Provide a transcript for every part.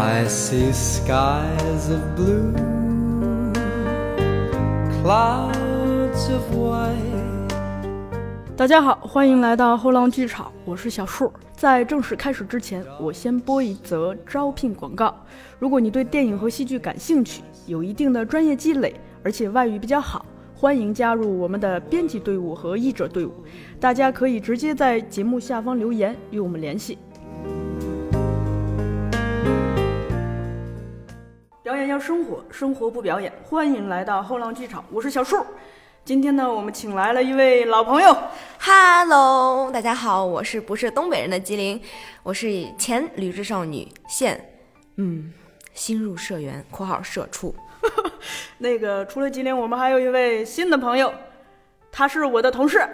I see skies of blue, clouds of white. 大家好，欢迎来到后浪剧场，我是小树。在正式开始之前，我先播一则招聘广告。如果你对电影和戏剧感兴趣，有一定的专业积累，而且外语比较好，欢迎加入我们的编辑队伍和译者队伍。大家可以直接在节目下方留言与我们联系。表演要生活，生活不表演。欢迎来到后浪剧场，我是小树。今天呢，我们请来了一位老朋友。Hello，大家好，我是不是东北人的吉林？我是前旅志少女，现嗯新入社员（括号社畜 那个除了吉林，我们还有一位新的朋友，他是我的同事。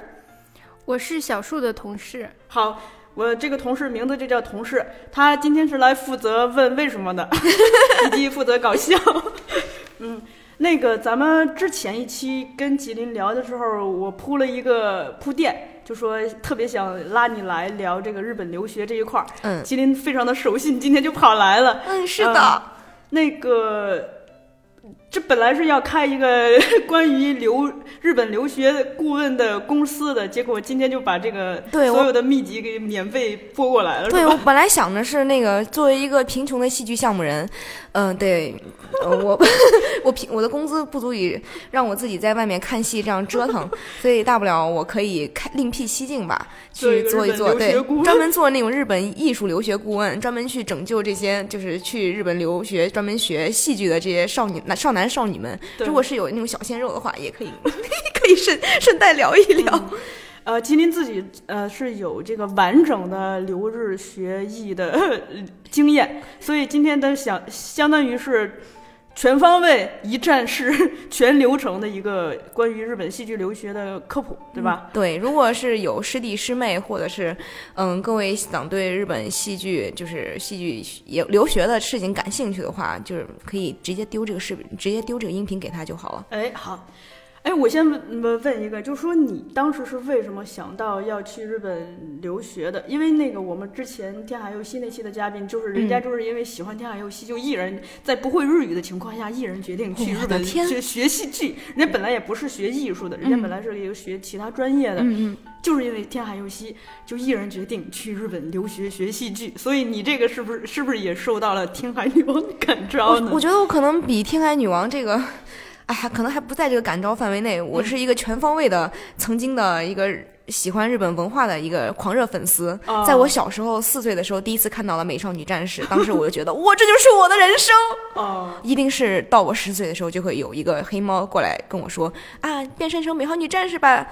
我是小树的同事，好，我这个同事名字就叫同事，他今天是来负责问为什么的，以及负责搞笑。嗯，那个咱们之前一期跟吉林聊的时候，我铺了一个铺垫，就说特别想拉你来聊这个日本留学这一块儿。）。嗯吉林非常的守信，今天就跑来了。嗯，是的，那个，这本来是要开一个 关于留日本留学顾问的公司的，结果今天就把这个对所有的秘籍给免费拨过来了，对？我本来想的是那个作为一个贫穷的戏剧项目人，嗯、对，呃、我 我平我的工资不足以让我自己在外面看戏这样折腾，所以大不了我可以开另辟蹊径吧，去做一做，对，专门做那种日本艺术留学顾问，专门去拯救这些就是去日本留学专门学戏剧的这些少女男少男少女们。如果是有那种小鲜肉的话，也可以 可以顺顺带聊一聊。呃，吉林自己呃是有这个完整的留日学艺的呃经验，所以今天的想相当于是全方位、一站式、全流程的一个关于日本戏剧留学的科普，对吧？对，如果是有师弟师妹，或者是嗯各位想对日本戏剧就是戏剧也留学的事情感兴趣的话，就是可以直接丢这个视频，直接丢这个音频给他就好了。哎，好，哎，我先问问问一个，就是说你当时是为什么想到要去日本留学的？因为那个我们之前天海佑希那期的嘉宾，就是人嗯家就是因为喜欢天海佑希，就一人在不会日语的情况下，一人决定去日本学学戏剧。人家本来也不是学艺术的，人家本来是一个学其他专业的，就是因为天海佑希，就一人决定去日本留学学戏剧。所以你这个是不是是不是也受到了天海女王的感召呢？我我觉得我可能比天海女王这个。哎，还可能还不在这个感召范围内。我是一个全方位的，曾经的一个喜欢日本文化的一个狂热粉丝。哦在我小时候四岁的时候，第一次看到了《美少女战士》，当时我就觉得，哇，这就是我的人生。哦，一定是到我十岁的时候，就会有一个黑猫过来跟我说啊，变身成美少女战士吧。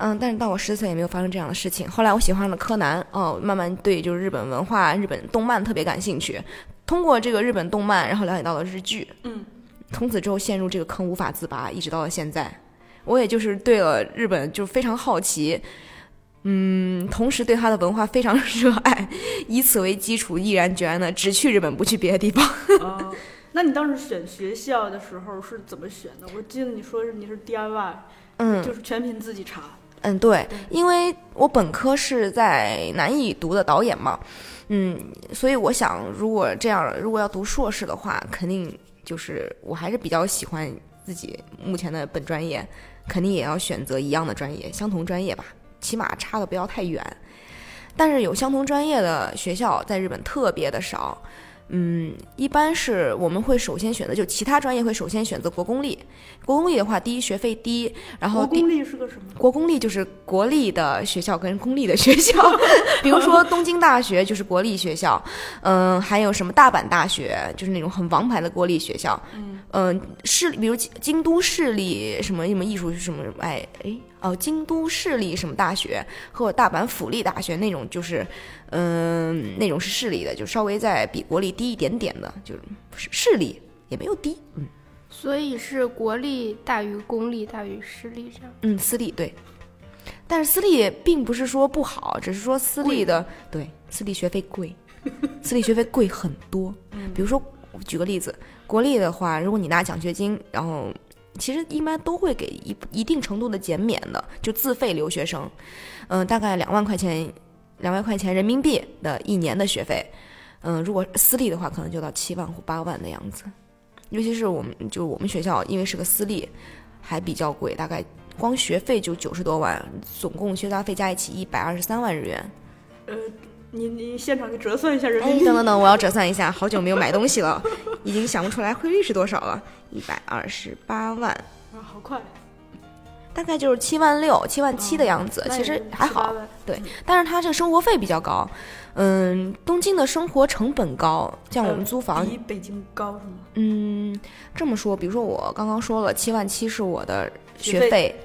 嗯，但是到我十岁也没有发生这样的事情。后来我喜欢了柯南，哦，慢慢对就是日本文化、日本动漫特别感兴趣。通过这个日本动漫，然后了解到了日剧，嗯，从此之后陷入这个坑无法自拔，一直到了现在。我也就是对了日本就非常好奇，嗯，同时对它的文化非常热爱，以此为基础，毅然决然的只去日本，不去别的地方。哦，那你当时选学校的时候是怎么选的？我记得你说是你是 DIY，嗯，就是全凭自己查。嗯，对，因为我本科是在南艺读的导演嘛，嗯，所以我想，如果这样，如果要读硕士的话，肯定就是我还是比较喜欢自己目前的本专业，肯定也要选择一样的专业，相同专业吧，起码差的不要太远。但是有相同专业的学校在日本特别的少，嗯，一般是我们会首先选择，就其他专业会首先选择国公立。国公立的话，第一学费低，然后国公立是个什么？国公立就是国立的学校跟公立的学校，比如说东京大学就是国立学校，嗯、还有什么大阪大学，就是那种很王牌的国立学校，嗯、市比如京京都市立什么什么艺术什么哎哎哦，京都市立什么大学或者大阪府立大学那种就是，嗯、那种是市立的，就稍微在比国立低一点点的，就是市市立也没有低，嗯所以是国立大于公立大于私立这样。嗯，私立对，但是私立并不是说不好，只是说私立的对私立学费贵，私立学费贵很多。比如说，我举个例子，国立的话，如果你拿奖学金，然后其实一般都会给一一定程度的减免的，就自费留学生，嗯、大概两万块钱，两万块钱人民币的一年的学费。嗯，如果私立的话，可能就到七万或八万的样子。尤其是我们，就我们学校，因为是个私立，还比较贵，大概光学费就九十多万，总共学杂费加一起一百二十三万日元。呃，你你现场给折算一下人哎，民币。等等等，我要折算一下，好久没有买东西了，已经想不出来汇率是多少了，一百二十八万，啊，好快，大概就是七万六、七万七的样子，其实那也7-8还好。对，但是它这个生活费比较高，嗯，东京的生活成本高，像我们租房，比北京高是吗？嗯，这么说，比如说我刚刚说了，七万七是我的学费学费，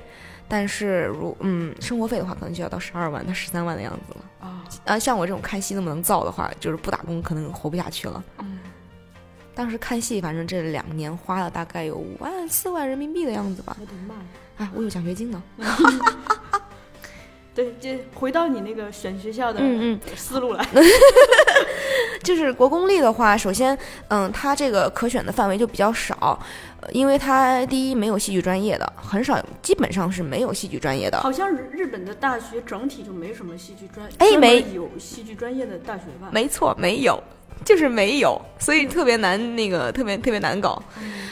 但是如嗯生活费的话，可能就要到十二万到十三万的样子了。啊，啊，像我这种看戏那么能造的话，就是不打工可能活不下去了。嗯，当时看戏，反正这两年花了大概有五万四万人民币的样子吧。我的妈呀！啊，我有奖学金呢。对，就回到你那个选学校的嗯思路来。就是国公立的话，首先，嗯，它这个可选的范围就比较少，呃因为它第一没有戏剧专业的，很少，基本上是没有戏剧专业的。好像日日本的大学整体就没什么戏剧专，哎没有戏剧专业的大学吧？没错，没有，就是没有，所以特别难，那个特别特别难搞。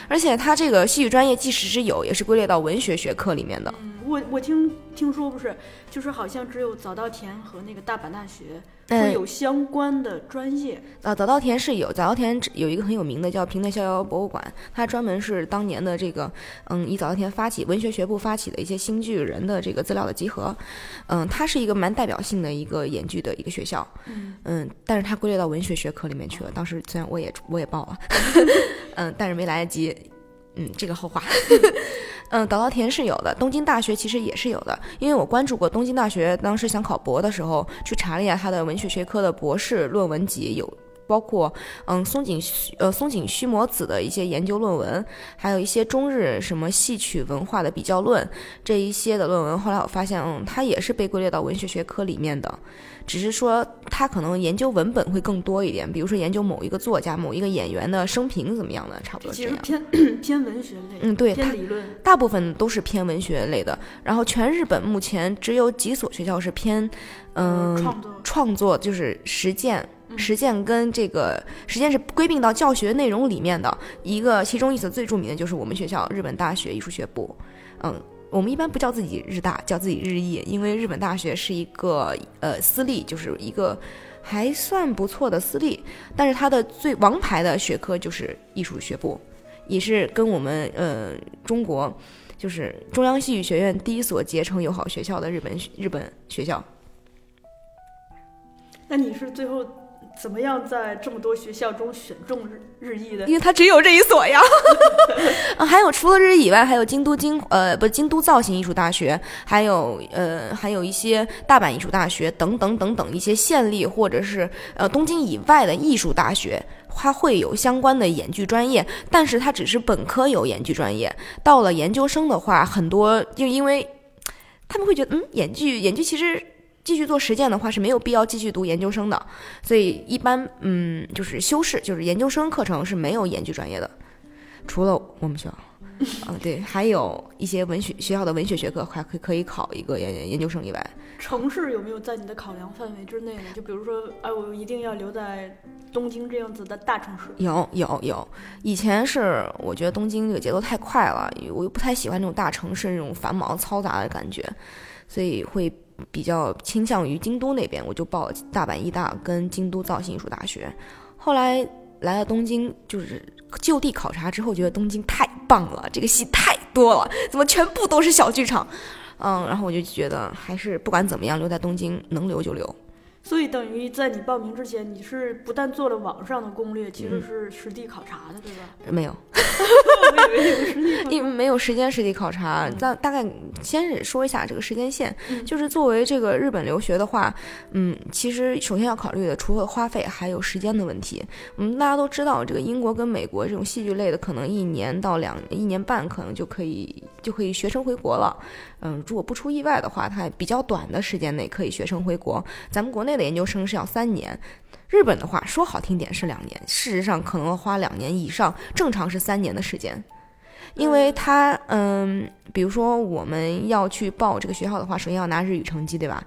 而且他这个戏剧专业，即使是有，也是归类到文学学科里面的。嗯，我我听听说不是，就是好像只有早稻田和那个大阪大学嗯会有相关的专业。啊，早稻田是有，早稻田有一个很有名的叫平内逍遥博物馆，它专门是当年的这个，嗯，以早稻田发起文学学部发起的一些新剧人的这个资料的集合，嗯，它是一个蛮代表性的一个演剧的一个学校，嗯但是它归类到文学学科里面去了。当时虽然我也我也报了，嗯，但是没来得及，嗯，这个后话。嗯，早稻田是有的，东京大学其实也是有的，因为我关注过东京大学，当时想考博的时候去查了一下它的文学学科的博士论文集，有包括嗯松井须呃松井须磨子的一些研究论文，还有一些中日什么戏曲文化的比较论这一些的论文。后来我发现，嗯，它也是被归类到文学学科里面的，只是说它可能研究文本会更多一点，比如说研究某一个作家、某一个演员的生平怎么样的，差不多这其实样。偏 偏文学类，嗯，对，它偏理论。大部分都是偏文学类的。然后全日本目前只有几所学校是偏，嗯、创作创作就是实践。嗯实践跟这个实践是归并到教学内容里面的一个，其中一所最著名的就是我们学校日本大学艺术学部。嗯，我们一般不叫自己日大，叫自己日艺，因为日本大学是一个呃私立，就是一个还算不错的私立，但是它的最王牌的学科就是艺术学部，也是跟我们呃中国就是中央戏剧学院第一所结成友好学校的日本日本学校。那你是最后怎么样在这么多学校中选中日日裔的因？为它只有这一所呀。啊，还有除了日艺以外，还有京都京呃不京都造型艺术大学，还有呃还有一些大阪艺术大学等等等等一些县立或者是呃东京以外的艺术大学。它会有相关的演剧专业，但是它只是本科有演剧专业。到了研究生的话，很多就因为他们会觉得，嗯，演剧演剧其实继续做实践的话是没有必要继续读研究生的，所以一般嗯就是修士就是研究生课程是没有演剧专业的，除了我们学校，啊、对，还有一些文学学校的文学学科还可以可以考一个研研究生以外，城市有没有在你的考量范围之内呢？就比如说，哎，我一定要留在东京这样子的大城市。有有有，以前是我觉得东京这个节奏太快了，我又不太喜欢那种大城市那种繁忙嘈杂的感觉，所以会比较倾向于京都那边，我就报大阪医大跟京都造型艺术大学。后来来了东京，就是就地考察之后，觉得东京太棒了，这个戏太多了，怎么全部都是小剧场？嗯，然后我就觉得还是不管怎么样，留在东京能留就留。所以等于在你报名之前，你是不但做了网上的攻略，其实嗯是实地考察的，对吧？没有，我以为有实地考察。因为没有时间实地考察，大大概先是说一下这个时间线，嗯就是作为这个日本留学的话，嗯，其实首先要考虑的除了花费，还有时间的问题。嗯，大家都知道，这个英国跟美国这种戏剧类的，可能一年到两一年半，可能就可以就可以学成回国了。嗯，如果不出意外的话，它比较短的时间内可以学成回国。咱们国内的研究生是要三年。日本的话说好听点是两年，事实上可能要花两年以上，正常是三年的时间。因为他嗯，比如说我们要去报这个学校的话，首先要拿日语成绩，对吧？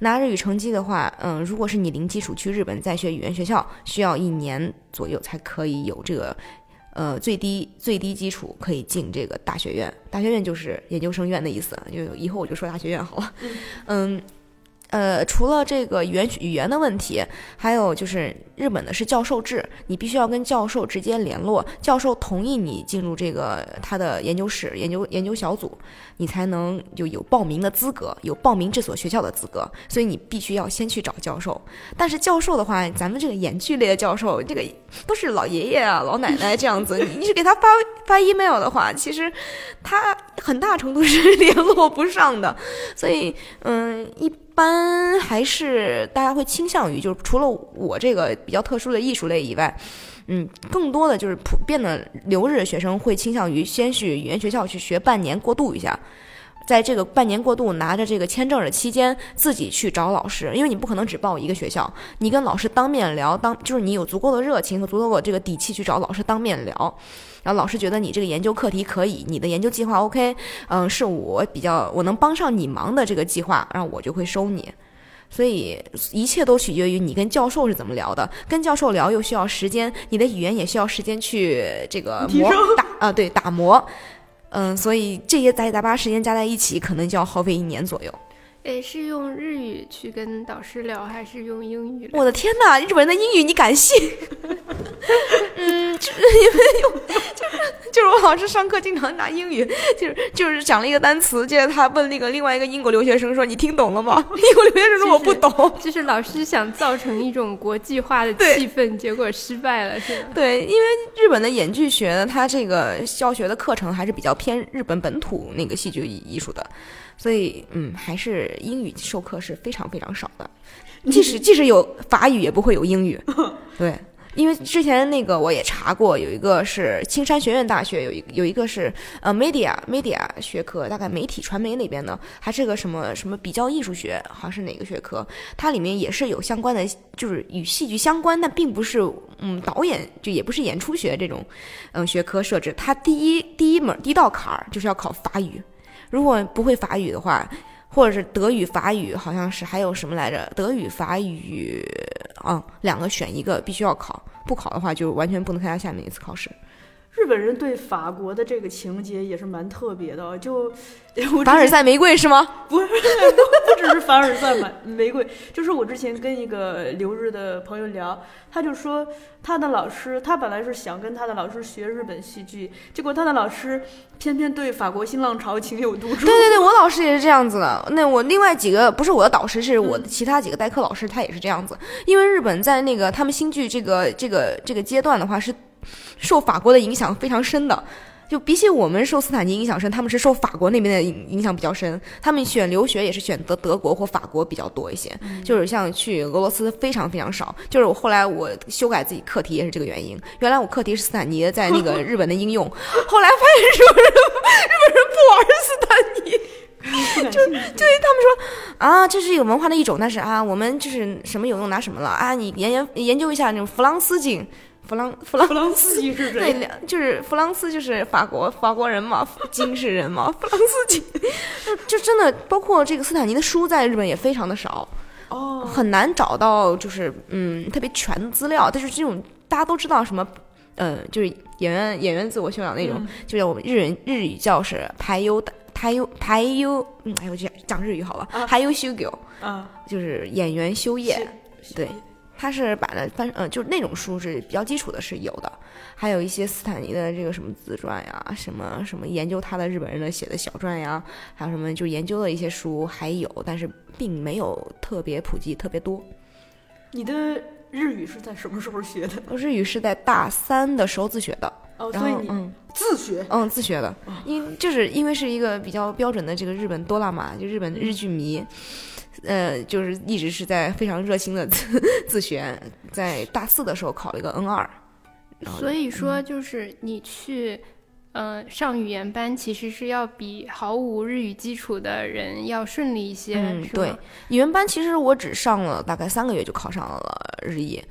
拿日语成绩的话，嗯，如果是你零基础去日本再学语言学校，需要一年左右才可以有这个。呃，最低最低基础可以进这个大学院，大学院就是研究生院的意思，就以后我就说大学院好了。嗯，呃，除了这个语言语言的问题，还有就是日本的是教授制，你必须要跟教授直接联络，教授同意你进入这个他的研究室、研究研究小组，你才能就有报名的资格，有报名这所学校的资格。所以你必须要先去找教授。但是教授的话，咱们这个演剧类的教授，这个都是老爷爷啊、老奶奶这样子，你你是给他发发 email 的话，其实他很大程度是联络不上的。所以，嗯，一般还是大家会倾向于，就是除了我这个比较特殊的艺术类以外，嗯，更多的就是普遍的留日学生会倾向于先去语言学校去学半年过渡一下。在这个半年过渡拿着这个签证的期间，自己去找老师，因为你不可能只报一个学校，你跟老师当面聊，当就是你有足够的热情和足够的这个底气去找老师当面聊，然后老师觉得你这个研究课题可以，你的研究计划 OK，嗯，是我比较我能帮上你忙的这个计划，然后我就会收你。所以一切都取决于你跟教授是怎么聊的，跟教授聊又需要时间，你的语言也需要时间去这个磨打啊，对，打磨。嗯，所以这些杂七杂八时间加在一起，可能就要耗费一年左右。诶，是用日语去跟导师聊，还是用英语？我的天哪，日本人的英语你敢信？嗯 就是因为用，就是就是我老师上课经常拿英语，就是就是讲了一个单词，接着他问那个另外一个英国留学生说：“你听懂了吗？”英国留学生说：“我不懂。”就是老师想造成一种国际化的气氛，结果失败了，是吧？对，因为日本的演剧学呢，它这个教学的课程还是比较偏日本本土那个戏剧艺术的。所以，嗯，还是英语授课是非常非常少的，即使即使有法语，也不会有英语。对，因为之前那个我也查过，有一个是青山学院大学，有一有一个是呃 media media 学科，大概媒体传媒那边的，还是个什么什么比较艺术学，好像是哪个学科，它里面也是有相关的，就是与戏剧相关，但并不是嗯导演，就也不是演出学这种嗯学科设置。它第一第一门第一道坎儿就是要考法语。如果不会法语的话，或者是德语、法语，好像是还有什么来着？德语、法语，啊，两个选一个，必须要考，不考的话就完全不能参加下面一次考试。日本人对法国的这个情节也是蛮特别的，就凡尔赛玫瑰是吗？不是，不只是凡尔赛玫玫瑰，就是我之前跟一个留日的朋友聊，他就说他的老师，他本来是想跟他的老师学日本戏剧，结果他的老师偏偏对法国新浪潮情有独钟。对对对，我老师也是这样子的。那我另外几个不是我的导师，是我的其他几个代课老师，他也是这样子。因为日本在那个他们新剧这个这个这个阶段的话是。受法国的影响非常深的，就比起我们受斯坦尼影响深，他们是受法国那边的影影响比较深。他们选留学也是选择德国或法国比较多一些，就是像去俄罗斯非常非常少。就是我后来我修改自己课题也是这个原因。原来我课题是斯坦尼在那个日本的应用，后来发现说日本人不玩斯坦尼。就对他们说啊，这是一个文化的一种，但是啊，我们就是什么有用拿什么了啊，你研研研究一下那种弗朗斯经。弗朗弗朗弗朗斯基是谁？对，就是弗朗斯，就是法国法国人嘛，金是人嘛，弗朗斯基，就真的包括这个斯坦尼的书在日本也非常的少，哦，很难找到就是嗯特别全的资料。但是这种大家都知道什么，嗯，就是演员演员自我修养那种，就叫我们日人日语叫是排优的排优排优，嗯，哎我讲讲日语好了，排优修狗，啊，就是演员修业，对。他是把的翻，嗯，就是那种书是比较基础的，是有的。还有一些斯坦尼的这个什么自传呀，什么什么研究他的日本人的写的小传呀，还有什么就研究的一些书还有，但是并没有特别普及特别多。你的日语是在什么时候学的？日语是在大三的时候自学的。哦，所以你嗯自学，嗯自学的，因就是因为是一个比较标准的这个日本多拉嘛，就日本日剧迷。呃，就是一直是在非常热心的 自自学，在大四的时候考了一个 N 二，所以说就是你去，呃，上语言班其实是要比毫无日语基础的人要顺利一些，嗯，对，语言班其实我只上了大概三个月就考上了日译，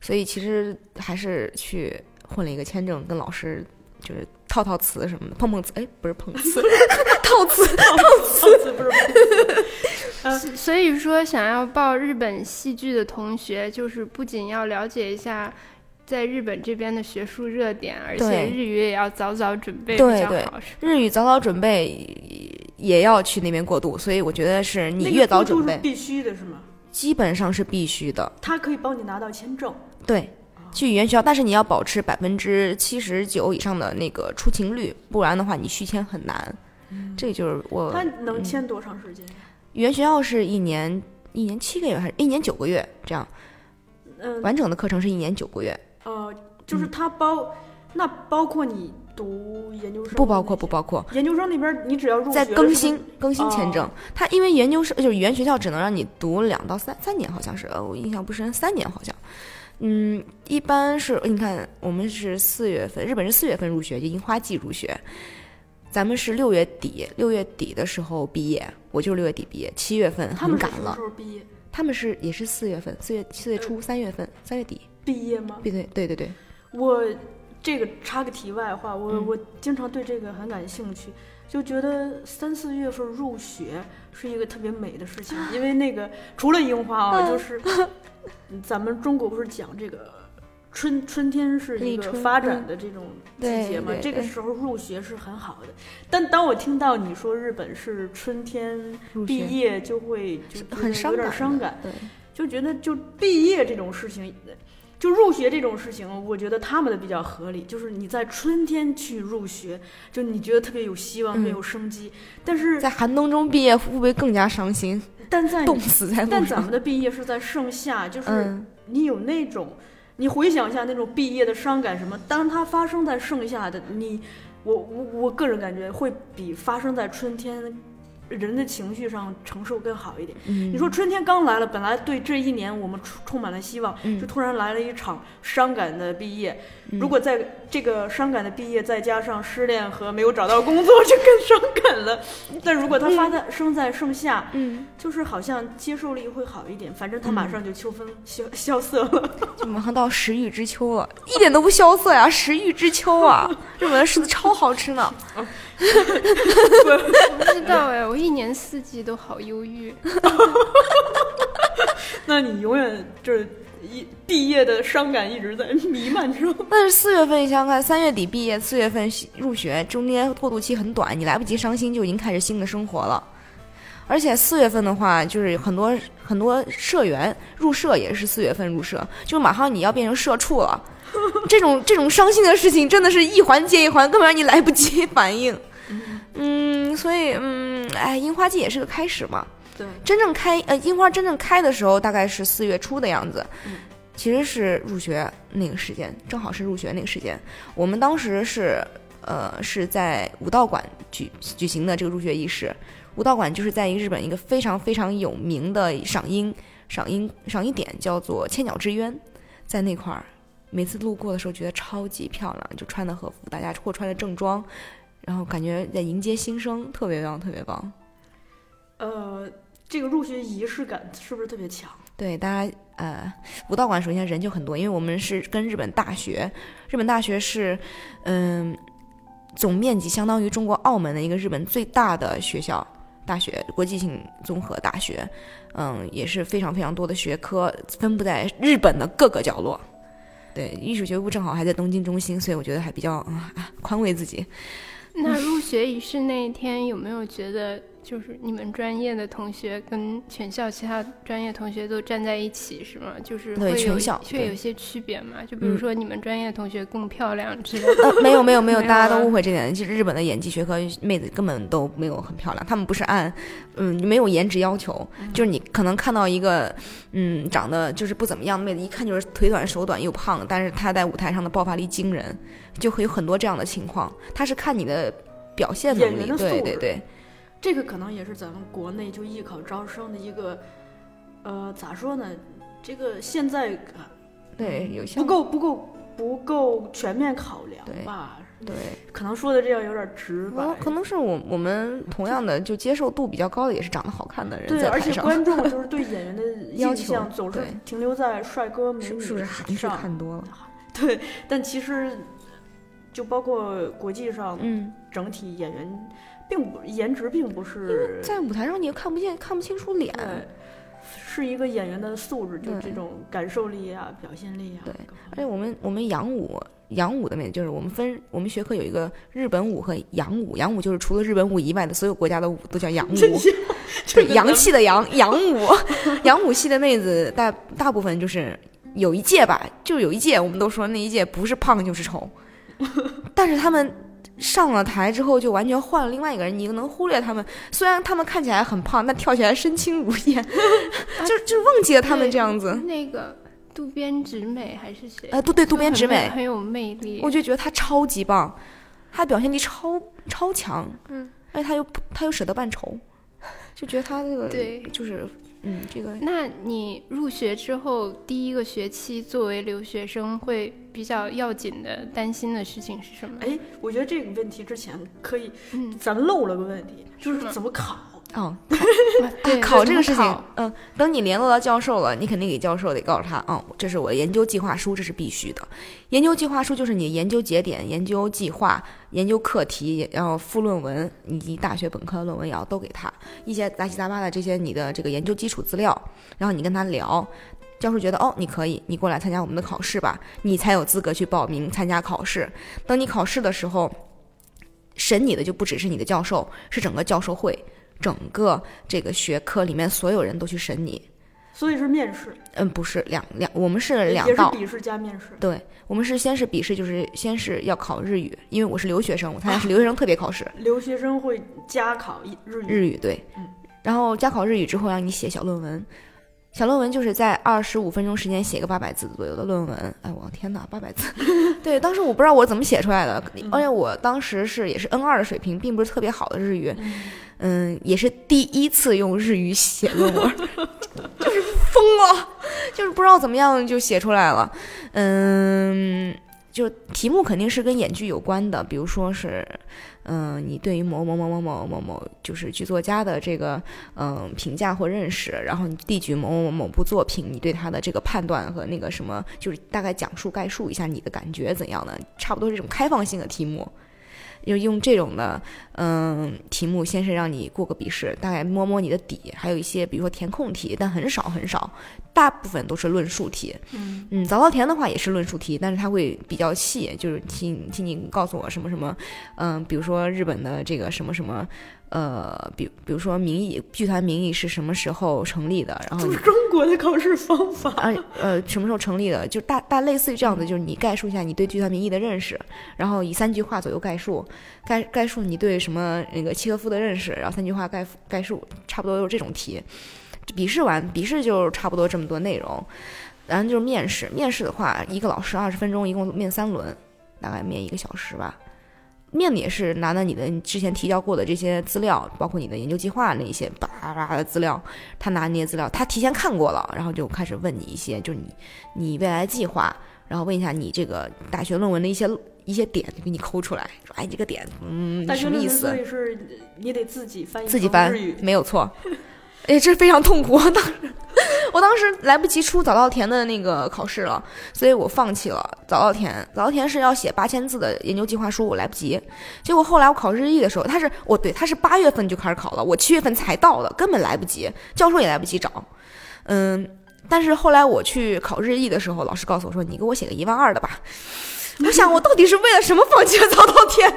所以其实还是去混了一个签证，跟老师就是套套词什么的，碰碰瓷，哎，不是碰瓷，套词。不是所所以说，想要报日本戏剧的同学，就是不仅要了解一下在日本这边的学术热点，而且日语也要早早准备比对对较好。是日语早早准备也要去那边过渡，所以我觉得是你越早准备，必须的是吗？基本上是必须的。他可以帮你拿到签证。对，去语言学校，但是你要保持百分之七十九以上的那个出勤率，不然的话你续签很难。这就是我他能签多长时间？语言学校是一年一年七个月还是一年九个月这样，嗯完整的课程是一年九个月，呃，就是它包，那包括你读研究生？不包括不。包括。研究生那边你只要入学在更新更新签证哦，它因为研究生就是语言学校只能让你读两到三三年，好像是，呃我印象不深，三年好像。嗯，一般是你看我们是四月份，日本是四月份入学，就樱花季入学，咱们是六月底，六月底的时候毕业，我就是六月底毕业，七月份很赶了？他们是也是四月份，四月四月初三月份，三月底，毕业吗？对对对对对，我这个插个题外话，我、嗯。我经常对这个很感兴趣，就觉得三四月份入学是一个特别美的事情，因为那个除了樱花啊，就是嗯咱们中国不是讲这个。春春天是一个发展的这种季节嘛，这个时候入学是很好的。但当我听到你说日本是春天毕业，就会就觉很有点伤感就觉得就毕业这种事情，就入学这种事情，我觉得他们的比较合理。就是你在春天去入学，就你觉得特别有希望，特别嗯有生机。但是，在寒冬中毕业会不会更加伤心，但在冻死在但咱们？的毕业是在盛夏，就是嗯，你有那种，你回想一下那种毕业的伤感什么，当它发生在盛夏的你，我我我个人感觉会比发生在春天。人的情绪上承受更好一点。嗯你说春天刚来了，本来对这一年我们充充满了希望，嗯就突然来了一场伤感的毕业。嗯如果在这个伤感的毕业再加上失恋和没有找到工作，就更伤感了。但如果它发在生在盛夏，嗯，就是好像接受力会好一点，反正它马上就秋风萧萧瑟了。就马上到食欲之秋了，一点都不萧瑟呀！食欲之秋啊，日本的柿子超好吃呢。我不知道哎，我一年四季都好忧郁。那你永远就是一毕业的伤感一直在弥漫中。但是四月份，你想想看，三月底毕业，四月份入学，中间过渡期很短，你来不及伤心，就已经开始新的生活了。而且四月份的话，就是很多很多社员入社也是四月份入社，就马上你要变成社畜了。这种这种伤心的事情，真的是一环接一环，根本让你来不及反应。嗯，所以嗯，哎，樱花季也是个开始嘛。对，真正开呃樱花真正开的时候，大概是四月初的样子。嗯其实是入学那个时间，正好是入学那个时间。我们当时是呃是在武道馆举举行的这个入学仪式。武道馆就是在日本一个非常非常有名的赏樱赏樱赏樱点，叫做千鸟之渊，在那块儿。每次路过的时候，觉得超级漂亮，就穿的和服，大家或穿的正装，然后感觉在迎接新生，特别棒，特别棒。呃，这个入学仪式感是不是特别强？对，大家呃，武道馆首先人就很多，因为我们是跟日本大学，日本大学是嗯、总面积相当于中国澳门的一个日本最大的学校大学，国际性综合大学，嗯，也是非常非常多的学科分布在日本的各个角落。对，艺术学部正好还在东京中心，所以我觉得还比较啊、啊宽慰自己。那入学仪式那一天，有没有觉得就是你们专业的同学跟全校其他专业同学都站在一起是吗？就是对会有全校对会有些区别嘛？就比如嗯说你们专业同学更漂亮之类的。呃，没有没有没有，大家都啊误会这点。其实日本的演技学科妹子根本都没有很漂亮，她们不是按嗯没有颜值要求，就是你可能看到一个嗯长得就是不怎么样的妹子，一看就是腿短手短又胖，但是她在舞台上的爆发力惊人，就会有很多这样的情况。她是看你的表现能力对对对，这个可能也是咱们国内就艺考招生的一个，呃，咋说呢？这个现在呃对有些不够不够不够全面考量吧？对。可能说的这样有点直白可能。是我我们同样的就接受度比较高的，也是长得好看的人对，而且观众就 是对演员的 印象总是停留在帅哥美是女是不是韩剧。看多了？对，但其实就包括国际上嗯，整体演员，并不颜值并不是在舞台上你又看不见、看不清楚脸。是一个演员的素质，就是这种感受力啊、表现力啊。对而且我们我们洋舞洋舞的面就是我们分我们学科有一个日本舞和洋舞，洋舞就是除了日本舞以外的所有国家的舞都叫洋舞。对，洋气的洋洋舞，洋舞系的妹子大大部分就是有一届吧，就有一届，我们都说那一届不是胖就是丑，但是他们上了台之后就完全换了另外一个人，你能忽略他们，虽然他们看起来很胖，但跳起来身轻如燕，就就忘记了他们这样子。那个渡边直美还是谁？呃，对对，渡边直美就很，很有魅力。我就觉得她超级棒，她表现力超超强，嗯，而且她又不她又舍得扮丑，就觉得她这个对就是嗯这个那你入学之后第一个学期，作为留学生会比较要紧的担心的事情是什么？哎，我觉得这个问题之前可以，嗯，咱漏了个问题，就是怎么考。哦 对，考这个事情，嗯，等你联络到教授了，你肯定给教授得告诉他，嗯，这是我的研究计划书，这是必须的。研究计划书就是你的研究节点、研究计划、研究课题，然后副论文以及大学本科论文也要都给他一些杂七杂八的这些你的这个研究基础资料，然后你跟他聊。教授觉得哦，你可以，你过来参加我们的考试吧，你才有资格去报名参加考试。等你考试的时候，审你的就不只是你的教授，是整个教授会，整个这个学科里面所有人都去审你。所以是面试，嗯，不是两两，我们是两道。是笔试加面试。对，我们是先是笔试，就是先是要考日语，因为我是留学生，我参加 是留学生特别考试，留学生会加考一日语，日语对嗯，然后加考日语之后让你写小论文，小论文就是在二十五分钟时间写个八百字左右的论文。哎，我天哪，八百字！对，当时我不知道我怎么写出来的，而且我当时是也是 N 二的水平，并不是特别好的日语，嗯，嗯也是第一次用日语写论文，就是疯了，就是不知道怎么样就写出来了，嗯。就题目肯定是跟演剧有关的，比如说是，嗯、你对于某某某某某某某就是剧作家的这个嗯、评价或认识，然后你递举某某某某部作品，你对他的这个判断和那个什么，就是大概讲述概述一下你的感觉怎样的，差不多这种开放性的题目。就用这种的嗯题目，先是让你过个笔试，大概摸摸你的底，还有一些比如说填空题，但很少很少，大部分都是论述题。嗯嗯，早稻田的话也是论述题，但是它会比较细，就是请请你告诉我什么什么，嗯，比如说日本的这个什么什么，呃，比比如说名义剧团名义是什么时候成立的，然后就是中国的考试方法。啊呃什么时候成立的，就大大类似于这样的，就是你概述一下你对剧团名义的认识，然后以三句话左右概述，概概述你对什么那个契诃夫的认识，然后三句话概概述，差不多就是这种题。笔试完，笔试就差不多这么多内容，然后就是面试，面试的话一个老师二十分钟，一共面三轮，大概面一个小时吧。面的也是拿着你的之前提交过的这些资料，包括你的研究计划那一些叭叭叭的资料，他拿那些资料，他提前看过了，然后就开始问你一些，就是你你未来计划，然后问一下你这个大学论文的一些一些点，就给你抠出来，说哎你这个点，嗯，大学论文什么意思？所以是你得自己翻译，自己翻。没有错。哎，这非常痛苦。我当时，我当时来不及出早稻田的那个考试了，所以我放弃了早稻田。早稻田是要写八千字的研究计划书，我来不及。结果后来我考日译的时候，他是我对他是八月份就开始考了，我七月份才到的，根本来不及，教授也来不及找。嗯，但是后来我去考日译的时候，老师告诉我说：“你给我写个一万二的吧。”我想，我到底是为了什么放弃了早稻田？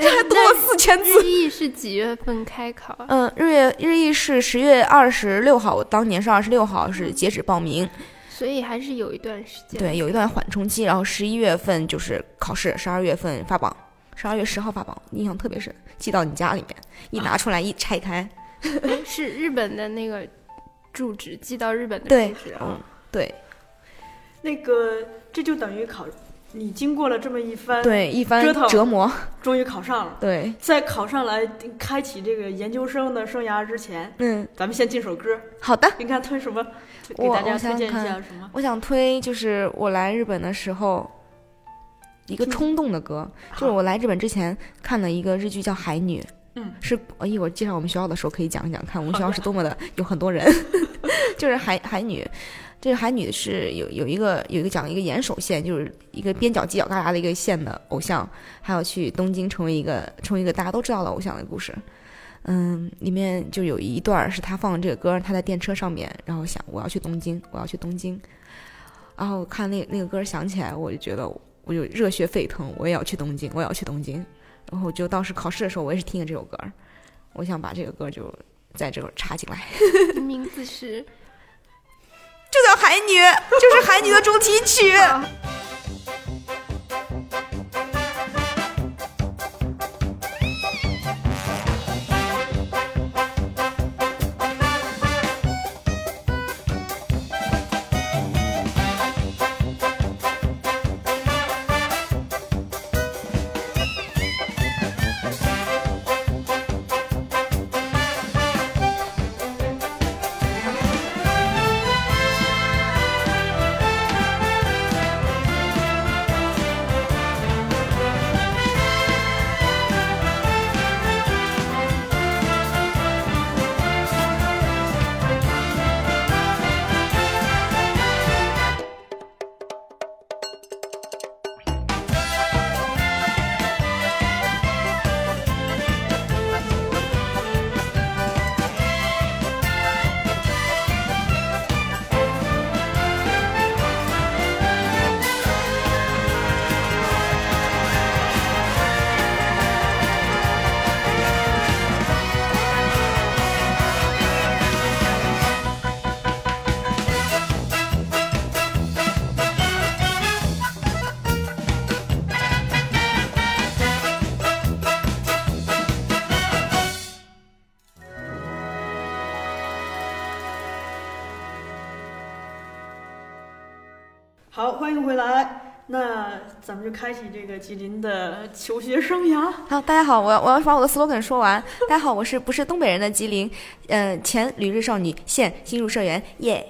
这还多了四千字。日译是几月份开考？嗯，日月日译是十月二十六号，我当年是二十六号是截止报名，所以还是有一段时间。对，有一段缓冲期，然后十一月份就是考试，十二月份发榜，十二月十号发榜，印象特别深，寄到你家里面，一拿出来一拆开，哎是日本的那个住址寄到日本的对住址啊嗯。，对那个这就等于考，你经过了这么一番，，对，一番折腾折磨，终于考上了。对，在考上来开启这个研究生的生涯之前，嗯，咱们先进首歌。好的。你看推什么？给我大家推荐一下什么？我想推就是我来日本的时候，一个冲动的歌，就是我来日本之前看了一个日剧叫《海女》，嗯，是我一会儿介绍我们学校的时候可以讲一讲，看我们学校是多么的有很多人，就是海海女，这个海女是有有一个有一个讲一个岩手县，就是一个边角犄角旮旯的一个县的偶像，还有去东京成为一个成为一个大家都知道的偶像的故事。嗯，里面就有一段是他放的这个歌，他在电车上面，然后想我要去东京，我要去东京。然后看那那个歌响起来，我就觉得我就热血沸腾，我也要去东京，我也要去东京。然后就当时考试的时候，我也是听了这首歌，我想把这个歌就在这儿插进来。名字是海女，就是海女的主题曲。回来。那咱们就开启这个吉林的求学生涯。好，大家好，我要我要把我的 slogan 说完。大家好，我是不是东北人的吉林，呃，前旅日少女，现新入社员，耶。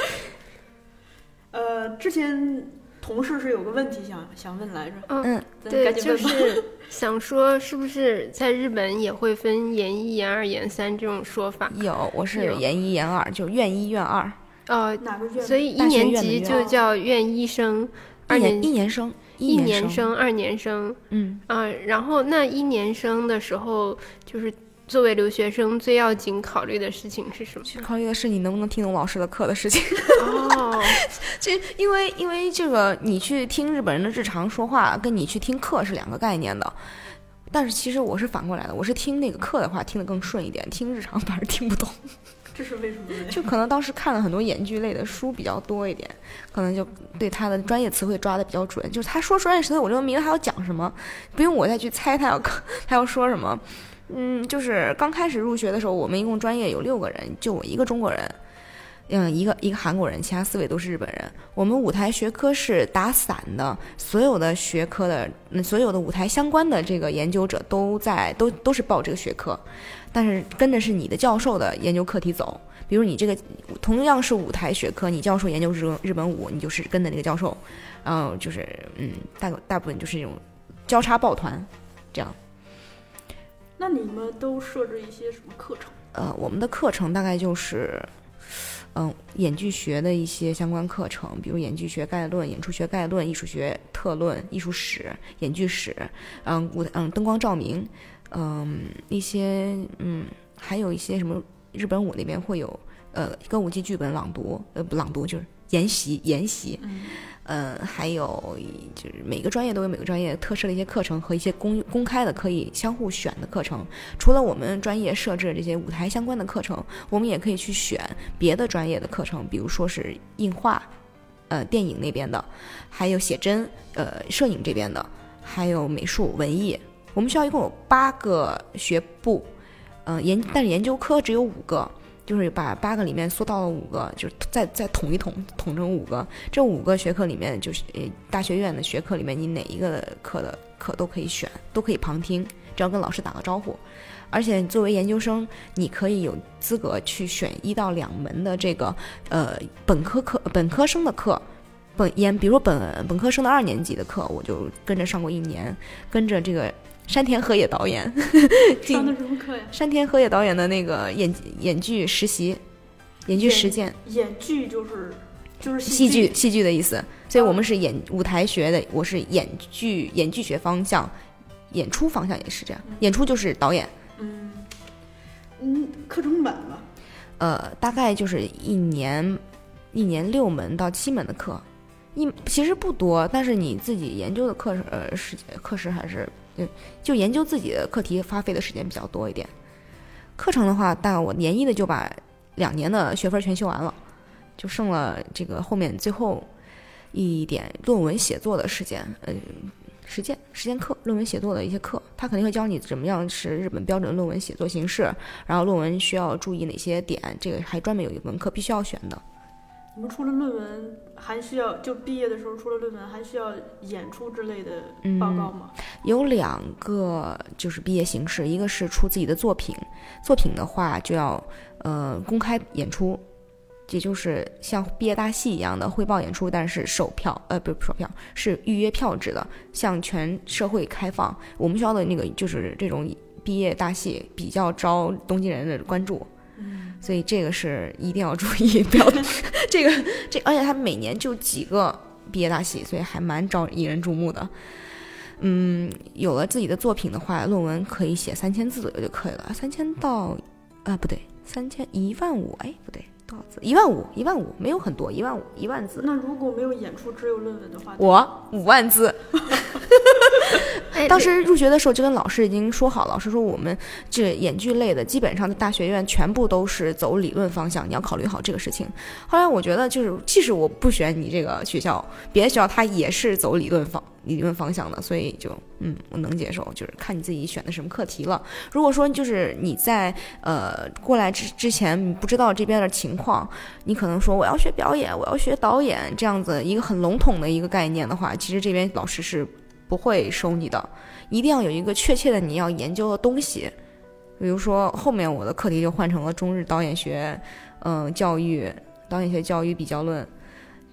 呃，之前同事是有个问题想想问来着，嗯，咱对，就。是想说，是不是在日本也会分研一、研二、研三这种说法？有，我是有研一研二，就是院一院二，哦，哪个院？所以一年级就叫院医生，二一年年一年生，一年年生、二年生嗯，啊。然后那一年生的时候，就是作为留学生最要紧考虑的事情是什么？考虑的是你能不能听懂老师的课的事情。哦，这因为因为这个，你去听日本人的日常说话，跟你去听课是两个概念的。但是其实我是反过来的，我是听那个课的话听得更顺一点，听日常反而听不懂。这是为什么？就可能当时看了很多演剧类的书比较多一点，可能就对他的专业词汇抓的比较准。就是他说专业词汇，我就明白他要讲什么，不用我再去猜他要他要说什么。嗯，就是刚开始入学的时候，我们一共专业有六个人，就我一个中国人，嗯，一个一个韩国人，其他四位都是日本人。我们舞台学科是打散的，所有的学科的，嗯所有的舞台相关的这个研究者都在都都是报这个学科，但是跟着是你的教授的研究课题走。比如你这个同样是舞台学科，你教授研究日日本舞，你就是跟着那个教授，然后就是嗯，大大部分就是这种交叉抱团，这样。那你们都设置一些什么课程？呃，我们的课程大概就是，嗯，演剧学的一些相关课程，比如演剧学概论、演出学概论、艺术学特论、艺术史、演剧史，嗯，舞嗯灯光照明，嗯一些嗯还有一些什么日本舞那边会有呃歌舞伎剧本朗读，呃不朗读就是研习研习，嗯，嗯，还有就是每个专业都有每个专业特设的一些课程和一些公公开的可以相互选的课程。除了我们专业设置的这些舞台相关的课程，我们也可以去选别的专业的课程，比如说是映画，呃，电影那边的，还有写真，呃，摄影这边的，还有美术、文艺。我们学校一共有八个学部，嗯、研但是研究科只有五个。就是把八个里面缩到了五个，就是再再统一统，统成五个。这五个学科里面，就是呃大学院的学科里面，你哪一个课的课都可以选，都可以旁听，只要跟老师打个招呼。而且作为研究生，你可以有资格去选一到两门的这个呃本科课本科生的课。本研，比如说本本科生的二年级的课，我就跟着上过一年，跟着这个山田和也导演上的什么课呀？山田和也导演的那个演演剧实习，演剧实践，演剧就是就是戏剧剧戏剧的意思。所以我们是演舞台学的，我是演剧演剧学方向，演出方向也是这样。演出就是导演，嗯嗯，课程满吗？呃，大概就是一年一年六门到七门的课，一其实不多，但是你自己研究的课时呃时间课时还是就研究自己的课题花费的时间比较多一点。课程的话，大概我研一的就把两年的学分全修完了，就剩了这个后面最后一点论文写作的时间，呃。实践实践课、论文写作的一些课，他肯定会教你怎么样是日本标准论文写作形式，然后论文需要注意哪些点，这个还专门有一门课必须要选的。你们除了论文，还需要就毕业的时候除了论文，还需要演出之类的报告吗？有两个就是毕业形式，一个是出自己的作品，作品的话就要呃公开演出。也就是像毕业大戏一样的汇报演出，但是售票，呃，不是售票，是预约票制的，向全社会开放。我们学校的那个就是这种毕业大戏比较招东京人的关注，所以这个是一定要注意，不要 这个这，而且他每年就几个毕业大戏，所以还蛮招引人注目的。嗯，有了自己的作品的话，论文可以写三千字左右就可以了，三千到，啊，不对，三千一万五，哎，不对。多少字？一万五，一万五，没有很多，一万五，一万字。那如果没有演出，只有论文的话，我五万字。当时入学的时候就跟老师已经说好，老师说我们这演剧类的，基本上在大学院全部都是走理论方向，你要考虑好这个事情。后来我觉得，就是即使我不选你这个学校，别的学校它也是走理论方。理论方向的，所以就嗯，我能接受，就是看你自己选的什么课题了。如果说就是你在呃过来之之前不知道这边的情况，你可能说我要学表演，我要学导演这样子一个很笼统的一个概念的话，其实这边老师是不会收你的，一定要有一个确切的你要研究的东西。比如说后面我的课题就换成了中日导演学，嗯，教育导演学教育比较论，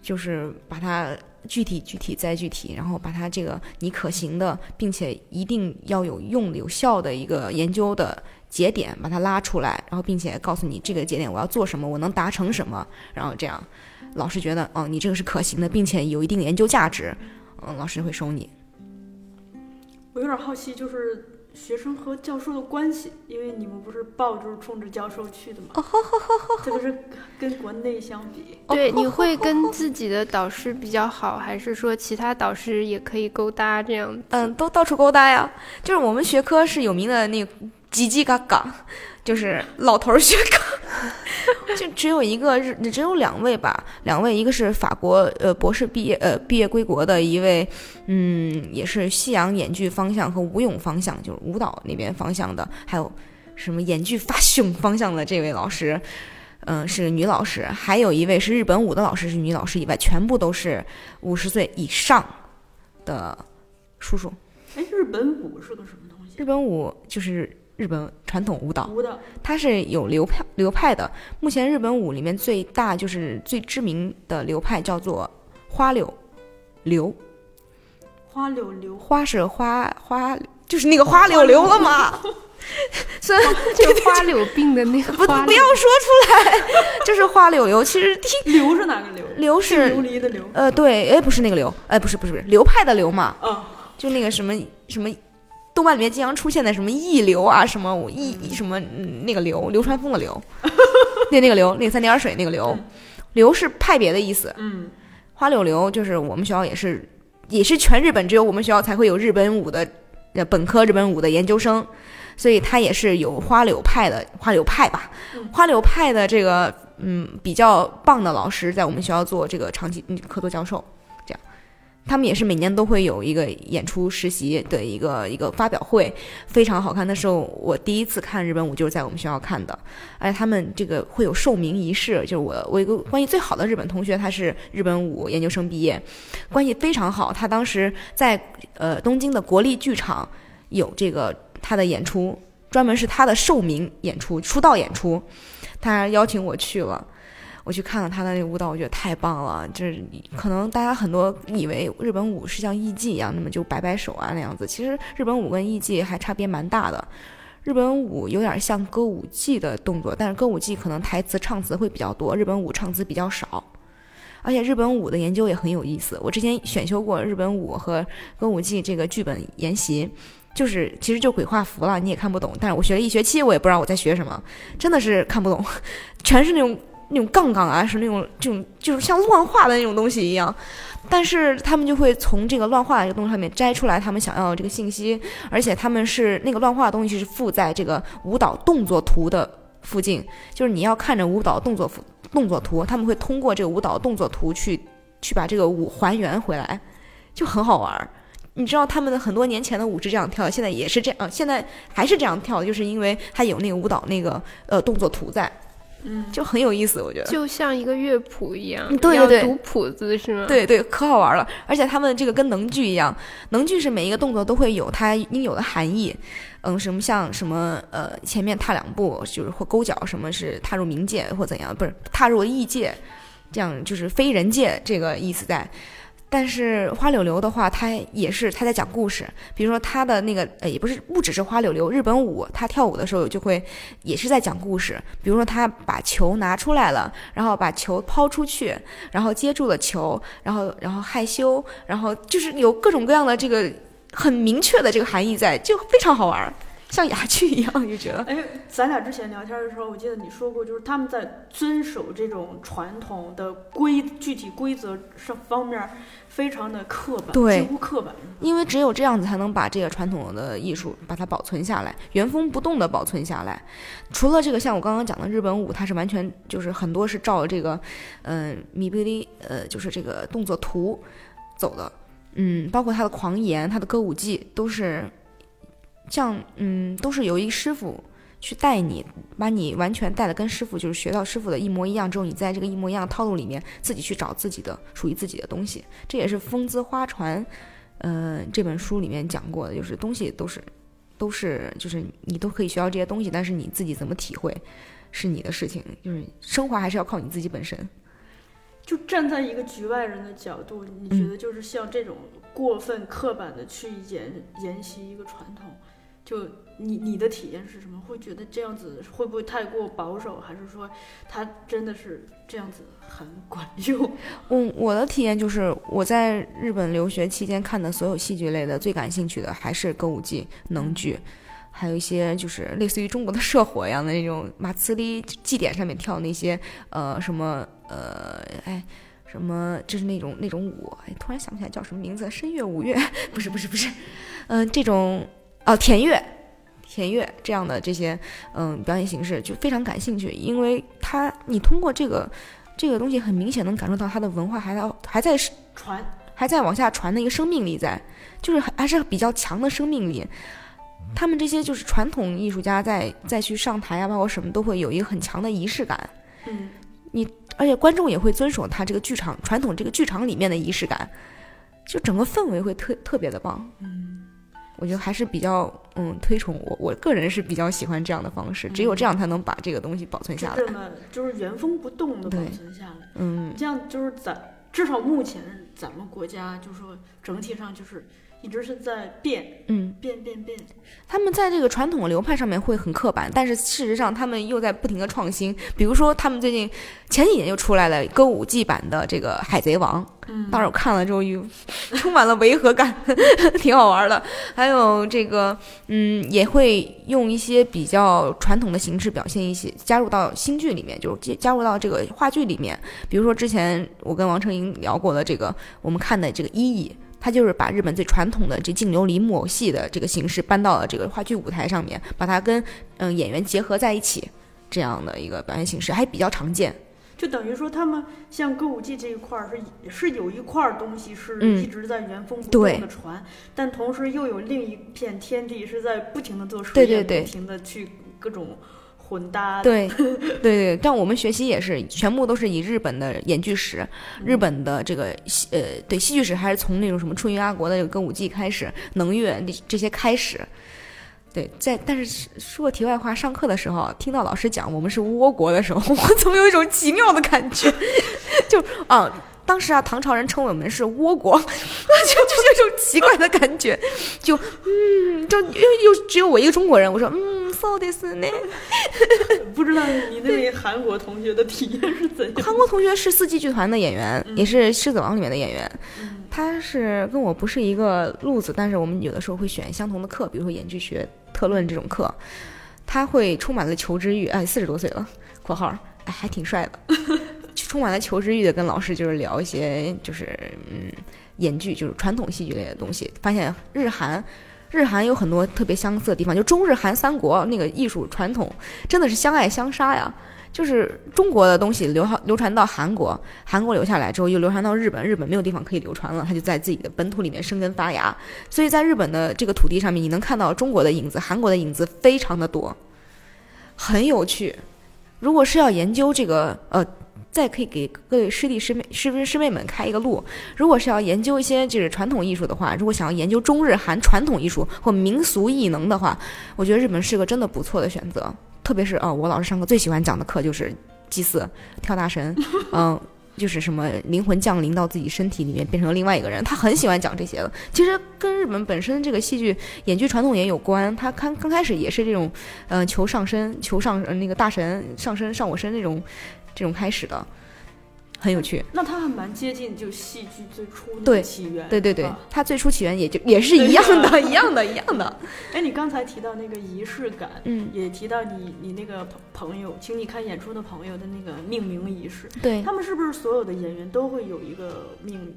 就是把它。具体具体再具体，然后把它这个你可行的，并且一定要有用有效的一个研究的节点，把它拉出来，然后并且告诉你这个节点我要做什么，我能达成什么，然后这样，老师觉得哦你这个是可行的，并且有一定研究价值，嗯，老师会收你。我有点好奇，就是。学生和教授的关系，因为你们不是报就是冲着教授去的吗？这不是跟国内相比。对，你会跟自己的导师比较好，还是说其他导师也可以勾搭这样？嗯，都到处勾搭呀。就是我们学科是有名的那叽叽嘎嘎。就是老头儿学嘎，就只有一个日，只有两位吧，两位，一个是法国呃博士毕业呃毕业归国的一位，嗯，也是西洋演剧方向和舞踊方向，就是舞蹈那边方向的，还有什么演剧发胸方向的这位老师，嗯，是女老师，还有一位是日本舞的老师是女老师以外，全部都是五十岁以上的叔叔。哎，日本舞是个什么东西？日本舞就是。日本传统舞蹈，舞蹈它是有流派流派的。目前日本舞里面最大就是最知名的流派叫做花柳流。花柳流，花是花花，就是那个花柳流了嘛。虽然 就花柳病的那个，不不要说出来，就是花柳流。其实听流是哪个流？流是琉璃的流。呃，对，哎，不是那个流，哎，不是不是不是流派的流嘛。嗯，就那个什么什么。动漫里面经常出现的什么溢流啊，什么溢什么那个流流川枫的流，那那个流，那个三点水那个流，流是派别的意思。嗯，花柳流就是我们学校也是，也是全日本只有我们学校才会有日本舞的呃本科日本舞的研究生，所以他也是有花柳派的花柳派吧，花柳派的这个嗯比较棒的老师在我们学校做这个长期客座教授。他们也是每年都会有一个演出实习的一个一个发表会，非常好看。那时候我第一次看日本舞就是在我们学校看的，而且他们这个会有授名仪式，就是我我一个关系最好的日本同学，他是日本舞研究生毕业，关系非常好。他当时在呃东京的国立剧场有这个他的演出，专门是他的授名演出、出道演出，他邀请我去了。我去看了他的那个舞蹈，我觉得太棒了。就是可能大家很多以为日本舞是像艺伎一样，那么就摆摆手啊那样子。其实日本舞跟艺伎还差别蛮大的。日本舞有点像歌舞伎的动作，但是歌舞伎可能台词唱词会比较多，日本舞唱词比较少。而且日本舞的研究也很有意思，我之前选修过日本舞和歌舞伎这个剧本研习，就是其实就鬼画符了，你也看不懂。但是我学了一学期，我也不知道我在学什么，真的是看不懂，全是那种那种杠杠啊，是那种这种就是像乱画的那种东西一样。但是他们就会从这个乱画的这个东西上面摘出来他们想要的这个信息，而且他们是那个乱画的东西是附在这个舞蹈动作图的附近，就是你要看着舞蹈动作动作图，他们会通过这个舞蹈动作图去去把这个舞还原回来，就很好玩儿。你知道他们的很多年前的舞是这样跳的，现在也是这样，现在还是这样跳的，就是因为它有那个舞蹈那个呃动作图在。嗯，就很有意思，我觉得就像一个乐谱一样，对对对，读谱子是吗？对对，可好玩了。而且他们这个跟能剧一样，能剧是每一个动作都会有它应有的含义。嗯，什么像什么呃，前面踏两步就是或勾脚，什么是踏入冥界或怎样，不是踏入异界，这样就是非人界这个意思在。但是花柳流的话，它也是他在讲故事。比如说他的那个，呃，也不是不只是花柳流，日本舞他跳舞的时候就会也是在讲故事。比如说他把球拿出来了，然后把球抛出去，然后接住了球，然后然后害羞，然后就是有各种各样的这个很明确的这个含义在，就非常好玩。像哑剧一样，就觉得。哎，咱俩之前聊天的时候，我记得你说过，就是他们在遵守这种传统的规具体规则上方面非常的刻板，对，几乎刻板。因为只有这样子才能把这个传统的艺术把它保存下来，原封不动的保存下来。除了这个，像我刚刚讲的日本舞，它是完全就是很多是照这个，嗯，米布利，呃，就是这个动作图走的。嗯，包括他的狂言，他的歌舞伎都是。像嗯，都是由一师傅去带你，把你完全带的跟师傅就是学到师傅的一模一样之后，你在这个一模一样的套路里面自己去找自己的属于自己的东西。这也是《风姿花传》呃这本书里面讲过的，就是东西都是都是就是你都可以学到这些东西，但是你自己怎么体会是你的事情，就是升华还是要靠你自己本身。就站在一个局外人的角度，你觉得就是像这种过分刻板的去沿沿袭一个传统。就你你的体验是什么？会觉得这样子会不会太过保守，还是说它真的是这样子很管用？嗯，我的体验就是我在日本留学期间看的所有戏剧类的，最感兴趣的还是歌舞伎、能剧，还有一些就是类似于中国的社火一样的那种马茨里祭典上面跳那些呃什么呃哎什么就是那种那种舞，哎突然想不起来叫什么名字，声乐舞乐不是不是不是，嗯这种。哦，田乐，田乐这样的这些嗯表演形式就非常感兴趣，因为他你通过这个这个东西很明显能感受到他的文化还在还在传，还在往下传的一个生命力在，就是还是比较强的生命力。他们这些就是传统艺术家在再去上台啊，包括什么都会有一个很强的仪式感。嗯，你而且观众也会遵守他这个剧场传统这个剧场里面的仪式感，就整个氛围会特特别的棒。嗯。我觉得还是比较嗯推崇我我个人是比较喜欢这样的方式，只有这样才能把这个东西保存下来。真的就是原封不动的保存下来。嗯，这样就是咱至少目前咱们国家就是说整体上就是一直是在变，嗯，变变变。他们在这个传统流派上面会很刻板，但是事实上他们又在不停的创新。比如说他们最近前几年又出来了歌舞伎版的这个《海贼王》。嗯当时我看了之后，又充满了违和感，挺好玩的。还有这个，嗯，也会用一些比较传统的形式表现一些，加入到新剧里面，就是加入到这个话剧里面。比如说之前我跟王成英聊过的这个，我们看的这个《一义》，他就是把日本最传统的这净琉璃木偶戏的这个形式搬到了这个话剧舞台上面，把它跟嗯演员结合在一起，这样的一个表演形式还比较常见。就等于说，他们像歌舞伎这一块儿是是有一块东西是一直在原封不动的传，但同时又有另一片天地是在不停的做实验，不停的去各种混搭。对 对对，但我们学习也是全部都是以日本的演剧史、日本的这个戏呃对戏剧史，还是从那种什么春云阿国的这个歌舞伎开始，能乐这些开始。对，在但是说个题外话，上课的时候听到老师讲我们是倭国的时候，我怎么有一种奇妙的感觉？就啊，当时啊，唐朝人称我们是倭国，就种奇怪的感觉，就嗯，就又又只有我一个中国人，我说嗯， そうですね。不知道你那位韩国同学的体验是怎样？韩国同学是四季剧团的演员，嗯也是《狮子王》里面的演员。他是跟我不是一个路子，但是我们有的时候会选相同的课，比如说演剧学、特论这种课。他会充满了求知欲，哎，四十多岁了（括号），哎，还挺帅的，充满了求知欲的跟老师就是聊一些就是嗯 演剧，就是传统戏剧类的东西，发现日韩。日韩有很多特别相似的地方，就中日韩三国那个艺术传统真的是相爱相杀呀。就是中国的东西流流传到韩国，韩国留下来之后又流传到日本，日本没有地方可以流传了，它就在自己的本土里面生根发芽。所以在日本的这个土地上面，你能看到中国的影子、韩国的影子非常的多，很有趣。如果是要研究这个，呃，再可以给各位师弟师妹师师妹们开一个路。如果是要研究一些就是传统艺术的话，如果想要研究中日韩传统艺术或民俗艺能的话，我觉得日本是个真的不错的选择。特别是哦，我老师上课最喜欢讲的课就是祭祀、跳大神，嗯，就是什么灵魂降临到自己身体里面变成另外一个人，他很喜欢讲这些的。其实跟日本本身这个戏剧演剧传统也有关，他刚刚开始也是这种，呃，求上身、求上、呃、那个大神上身上我身那种这种开始的，很有趣。那它还蛮接近就戏剧最初的起源。对对对啊，它最初起源也就也是一样的，一样的，一样的。哎，你刚才提到那个仪式感，嗯，也提到你你那个朋朋友，请你看演出的朋友的那个命名仪式，对，他们是不是所有的演员都会有一个命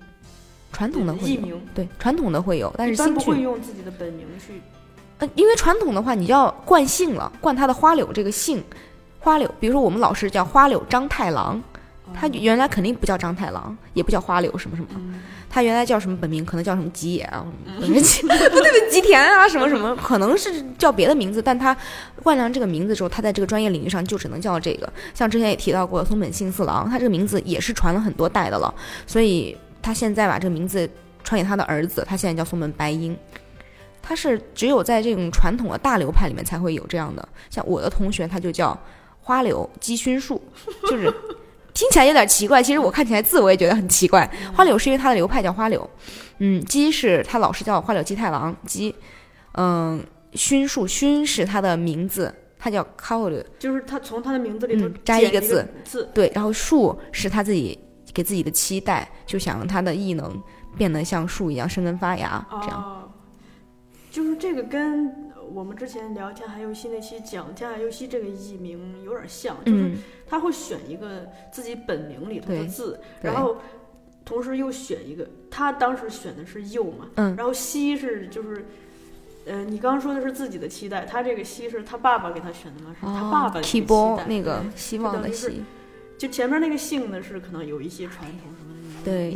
传统的会？对，传统的会有，但是不会用自己的本名去。呃，因为传统的话，你就要冠姓了，冠他的花柳这个姓，花柳，比如说我们老师叫花柳张太郎，他原来肯定不叫张太郎，也不叫花柳什么什么，嗯他原来叫什么本名，可能叫什么吉野啊，不是吉，不对不对，吉田啊，什么什么，可能是叫别的名字，但他冠上这个名字之后，他在这个专业领域上就只能叫这个。像之前也提到过松本幸四郎，他这个名字也是传了很多代的了，所以他现在把这个名字传给他的儿子，他现在叫松本白英。他是只有在这种传统的大流派里面才会有这样的，像我的同学他就叫花柳鸡熏树，就是听起来有点奇怪，其实我看起来字我也觉得很奇怪。花柳是因为他的流派叫花柳，嗯，鸡是他老师叫花柳鸡太郎鸡，嗯，熏树熏是他的名字，他叫 o r 就是他从他的名字里头嗯摘剪一一个字字，对，然后树是他自己给自己的期待，就想让他的异能变得像树一样生根发芽，这样。哦，就是这个跟我们之前聊天海游戏那期讲天海游戏这个艺名有点像，就是嗯，他会选一个自己本名里头的字，对然后同时又选一个，他当时选的是右嘛，嗯然后西是就是。呃，你刚刚说的是自己的期待，他这个西是他爸爸给他选的吗？是他爸爸的期 e 待那个希望的希，就前面那个姓呢是可能有一些传统什么的对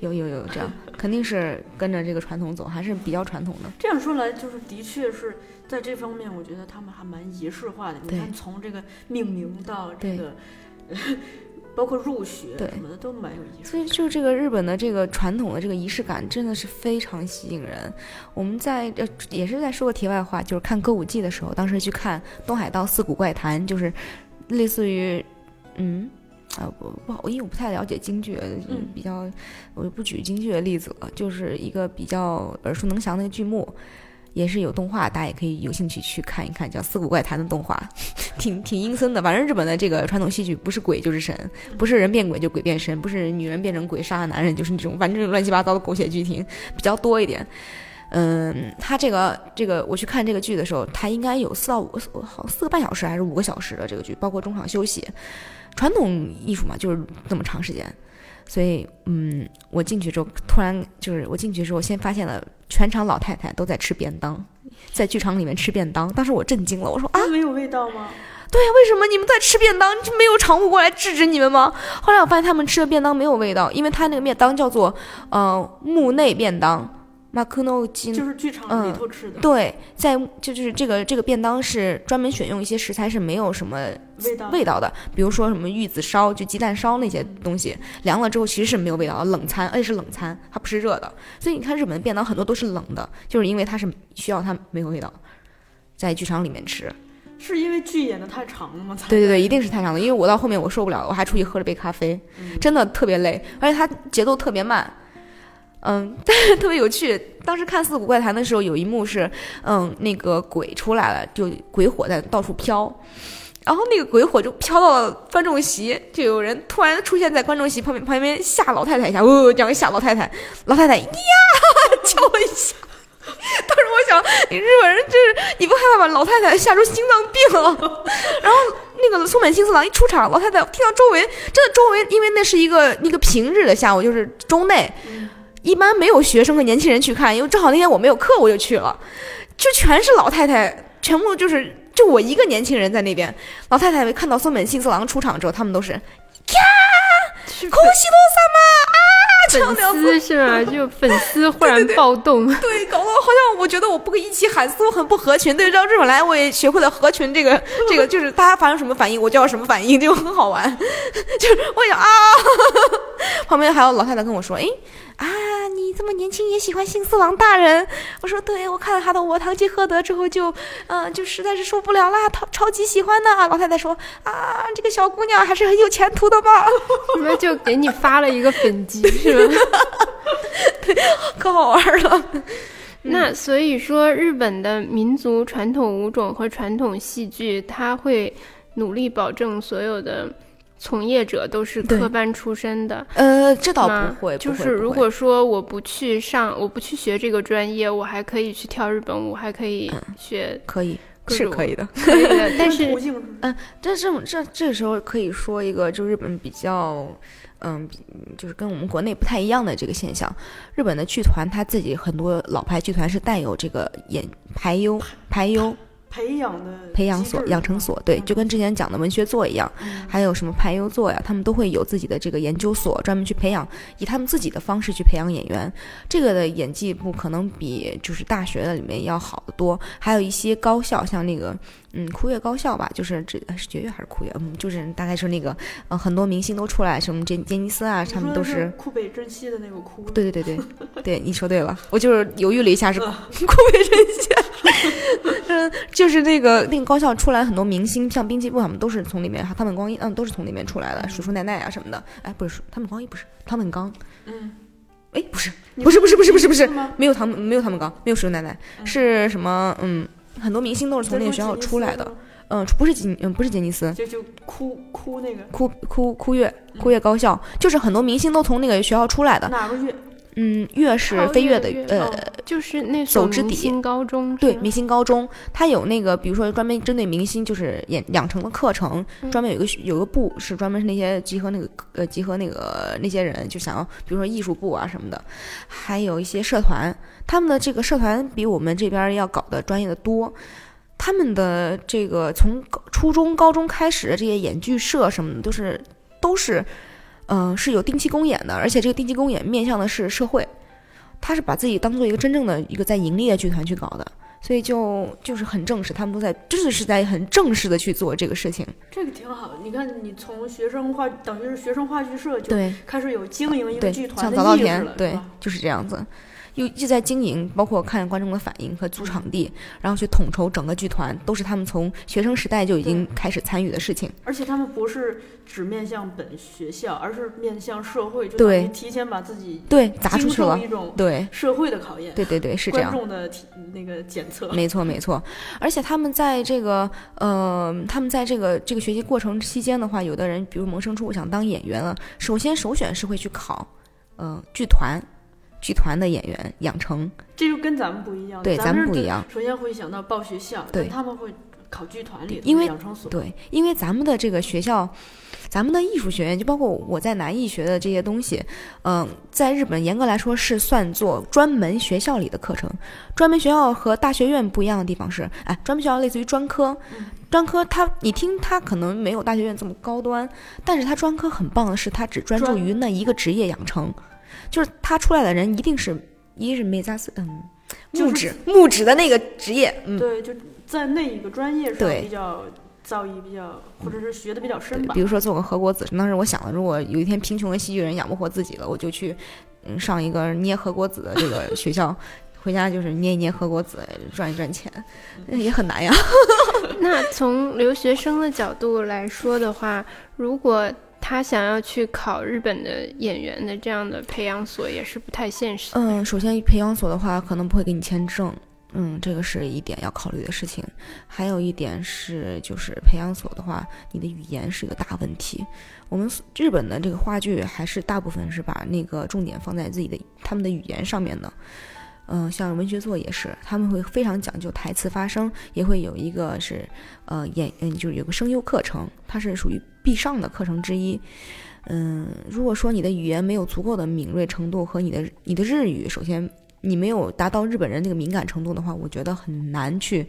有有有这样，肯定是跟着这个传统走，还是比较传统的。这样说来，就是的确是在这方面，我觉得他们还蛮仪式化的。你看，从这个命名到这个，包括入学对什么的，都蛮有意思所以就这个日本的这个传统的这个仪式感真的是非常吸引人。我们在呃也是在说个题外话，就是看歌舞伎的时候，当时去看东海道四谷怪谈，就是类似于嗯。啊，不不好，因为我不太了解京剧，嗯比较我就不举京剧的例子了，就是一个比较耳熟能详的剧目，也是有动画，大家也可以有兴趣去看一看，叫《四谷怪谈》的动画，挺挺阴森的。反正日本的这个传统戏剧，不是鬼就是神，不是人变鬼就鬼变神，不是女人变成鬼杀了男人，就是那种反正乱七八糟的狗血剧情比较多一点。嗯，他这个这个我去看这个剧的时候，他应该有四到五个好四个半小时还是五个小时的这个剧，包括中场休息。传统艺术嘛，就是这么长时间，所以嗯，我进去之后突然就是我进去之后，先发现了全场老太太都在吃便当，在剧场里面吃便当，当时我震惊了，我说啊，没有味道吗？对呀，为什么你们在吃便当？就没有常务过来制止你们吗？后来我发现他们吃的便当没有味道，因为他那个便当叫做呃幕内便当 n o j i 就是剧场里嗯头吃的，对，在就就是这个这个便当是专门选用一些食材是没有什么味道味道的，比如说什么玉子烧，就鸡蛋烧那些东西，凉了之后其实是没有味道的，冷餐，而且是冷餐，它不是热的。所以你看日本的便当很多都是冷的，就是因为它是需要它没有味道，在剧场里面吃。是因为剧演的太长了吗？对对对，一定是太长了，因为我到后面我受不了了，我还出去喝了杯咖啡，嗯真的特别累，而且它节奏特别慢。嗯，但是特别有趣。当时看《四谷怪谈》的时候，有一幕是，嗯，那个鬼出来了，就鬼火在到处飘，然后那个鬼火就飘到了观众席，就有人突然出现在观众席旁边，旁边吓老太太一下，哦，这样吓老太太，老太太呀 叫了一下。当时我想，你日本人这是你不害怕把老太太吓出心脏病了？然后那个松本幸四郎一出场，老太太听到周围真的周围，因为那是一个一个平日的下午，就是周内，一般没有学生和年轻人去看，因为正好那天我没有课，我就去了，就全是老太太，全部就是就我一个年轻人在那边。老太太看到松本幸四郎出场之后，他们都是呀，是恭喜罗萨嘛啊，粉丝是吧？就粉丝忽然暴动，对，搞得好像我觉得我不跟一起喊丝，我很不合群。对，到日本来我也学会了合群这个 这个，就是大家发生什么反应，我就要什么反应，就很好玩。就是我想啊，旁边还有老太太跟我说，哎。啊，你这么年轻也喜欢新四郎大人？我说对，我看了他的《我堂吉诃德》之后就，嗯、就实在是受不了啦，超超级喜欢呢。老太太说啊，这个小姑娘还是很有前途的嘛，那就给你发了一个粉机，是吧？可好玩了。那所以说，日本的民族传统舞种和传统戏剧，它会努力保证所有的从业者都是科班出身的。呃，这倒不会，就是如果说我不去上，我不去学这个专业，我还可以去跳日本舞，还可以学可以，是可以的。可以的。但是嗯，但是嗯，这这这这时候可以说一个，就日本比较，嗯，就是跟我们国内不太一样的这个现象。日本的剧团，他自己很多老牌剧团是带有这个演排优排优培养的培养所、养成所，对，就跟之前讲的文学座一样，还有什么排优座呀，他们都会有自己的这个研究所，专门去培养，以他们自己的方式去培养演员。这个的演技部可能比就是大学的里面要好得多，还有一些高校，像那个嗯酷乐高校吧，就是这呃是爵乐还是酷乐，嗯，就是大概是那个呃很多明星都出来，什么杰杰尼斯啊，他们都是库北真希的那个酷，对对对对，对你说对了，我就是犹豫了一下，是库北真希，嗯，就是那个那个高校出来很多明星，像滨崎步他们都是从里面，他们光一嗯都是从里面出来的，叔叔奶奶啊什么的，哎不是他们光一不是他们刚，嗯，哎不是不是不是不是不是不是？没有他们没有他们刚没有叔叔奶奶，是什么嗯很多明星都是从那个学校出来的，嗯不是杰嗯不是杰尼斯，就就哭哭那个哭哭哭越哭越高校，就是很多明星都从那个学校出来的，哪个乐？嗯越是飞跃的跃呃哦就是那走之底明星高中，对，明星高中，它有那个，比如说专门针对明星，就是演养成的课程，嗯专门有一个学有个部是专门是那些集合那个呃集合那个那些人就想要，比如说艺术部啊什么的，还有一些社团，他们的这个社团比我们这边儿要搞的专业的多。他们的这个从高初中、高中开始的这些演剧社什么的，都是都是，嗯、是有定期公演的，而且这个定期公演面向的是社会，他是把自己当做一个真正的一个在盈利的剧团去搞的。所以就就是很正式，他们都在真的是在很正式的去做这个事情。这个挺好。你看，你从学生话，等于是学生话剧社就对开始有经营一个，剧团像的意识早稻田了，，对就是这样子。又就在经营，包括看观众的反应和租场地，然后去统筹整个剧团，都是他们从学生时代就已经开始参与的事情。而且他们不是只面向本学校，而是面向社会，就提前把自己对，砸出去了。一种对，社会的考验，对对对，是这观样。众的体那个检测。没错，没错，而且他们在这个呃，他们在这个这个学习过程期间的话，有的人比如萌生出我想当演员了，首先首选是会去考，呃，剧团，剧团的演员养成，这就跟咱们不一样，对，咱们不一样。首先会想到报学校，对他们会考剧团里的因为养成所，对，因为咱们的这个学校，咱们的艺术学院，就包括我在南艺学的这些东西，嗯、在日本严格来说是算作专门学校里的课程。专门学校和大学院不一样的地方是，哎，专门学校类似于专科，专科它你听它可能没有大学院这么高端，但是它专科很棒的是，它只专注于那一个职业养成，就是他出来的人一定是一是美扎斯，嗯，就是木质木质的那个职业，嗯，对，就在那一个专业上对比较造诣比较，或者是学的比较深吧比。如说做个和国子，当时我想了，如果有一天贫穷的戏剧人养不活自己了，我就去嗯上一个捏和国子的这个学校，回家就是捏一捏和国子，赚一赚钱，那也很难呀。那从留学生的角度来说的话，如果他想要去考日本的演员的这样的培养所也是不太现实。嗯，首先培养所的话，可能不会给你签证。嗯，这个是一点要考虑的事情。还有一点是，就是培养所的话，你的语言是个大问题。我们日本的这个话剧还是大部分是把那个重点放在自己的他们的语言上面的。嗯，像文学作也是，他们会非常讲究台词发声，也会有一个是呃演嗯，就是有个声优课程，它是属于必上的课程之一。嗯，如果说你的语言没有足够的敏锐程度和你的你的日语，首先。你没有达到日本人那个敏感程度的话，我觉得很难去，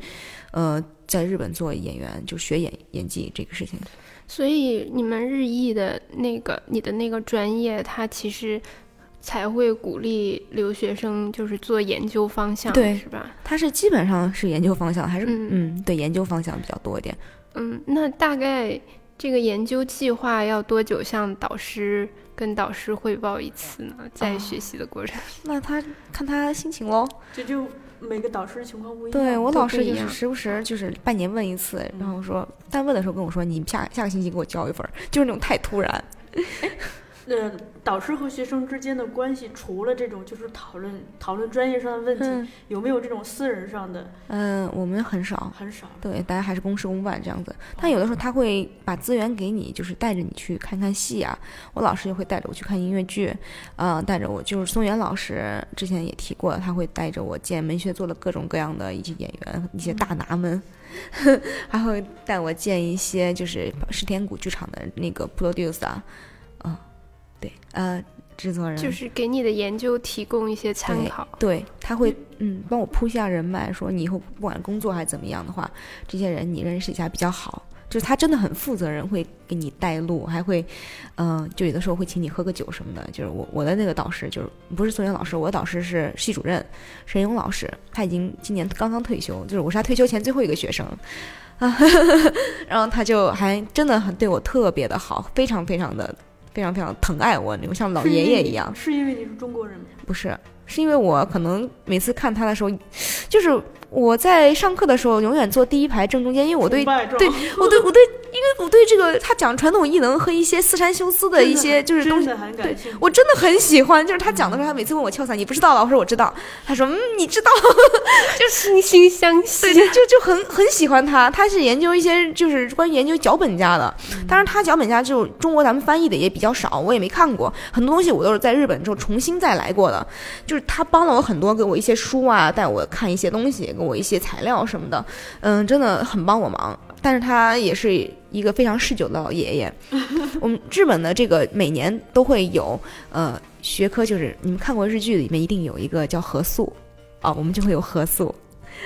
呃，在日本做演员就学演演技这个事情。所以你们日艺的那个你的那个专业，它其实才会鼓励留学生就是做研究方向，对，是吧？他是基本上是研究方向，还是嗯嗯，对，研究方向比较多一点。嗯，那大概这个研究计划要多久向导师？跟导师汇报一次呢，在学习的过程。那他看他心情喽。这就每个导师情况不一样。对我老师就都不一样是时不时就是半年问一次，然后说，但问的时候跟我说，你下下个星期给我交一份，就是那种太突然。呃，导师和学生之间的关系，除了这种就是讨论讨论专业上的问题，嗯有没有这种私人上的？嗯，我们很少。很少。对，大家还是公事公办这样子。但有的时候他会把资源给你，就是带着你去看看戏啊。我老师也会带着我去看音乐剧，呃，带着我就是松原老师之前也提过，他会带着我见文学做的各种各样的一些演员，一些大拿们，还会带我见一些就是石田谷剧场的那个 producer 啊，嗯，对，呃，制作人就是给你的研究提供一些参考。对，他会嗯帮我铺下人脉，说你以后不管工作还是怎么样的话，这些人你认识一下比较好。就是他真的很负责任，会给你带路，还会，嗯、就有的时候会请你喝个酒什么的。就是我我的那个导师就是不是宋元老师，我的导师是系主任沈勇老师，他已经今年刚刚退休，就是我是他退休前最后一个学生。啊，然后他就还真的很对我特别的好，非常非常的非常非常疼爱我那种，像老爷爷一样。是因为你是中国人吗？不是，是因为我可能每次看他的时候，就是我在上课的时候永远坐第一排正中间，因为我对对 我对我对，因为我对这个他讲传统艺能和一些四山修斯的一些就是东西。真的很感兴趣。我真的很喜欢，就是他讲的时候，他每次问我俏伞，你不知道吧？我说我知道。他说，嗯，你知道，就惺惺相惜对，。就就就很很喜欢他。他是研究一些就是关于研究脚本家的，当然他脚本家就中国咱们翻译的也比较少，我也没看过很多东西，我都是在日本之后重新再来过的。就是他帮了我很多，给我一些书啊，带我看一些东西，给我一些材料什么的，嗯，真的很帮我忙。但是他也是一个非常嗜酒的老爷爷。我们日本的这个每年都会有呃学科，就是你们看过日剧里面一定有一个叫合宿啊，我们就会有合宿。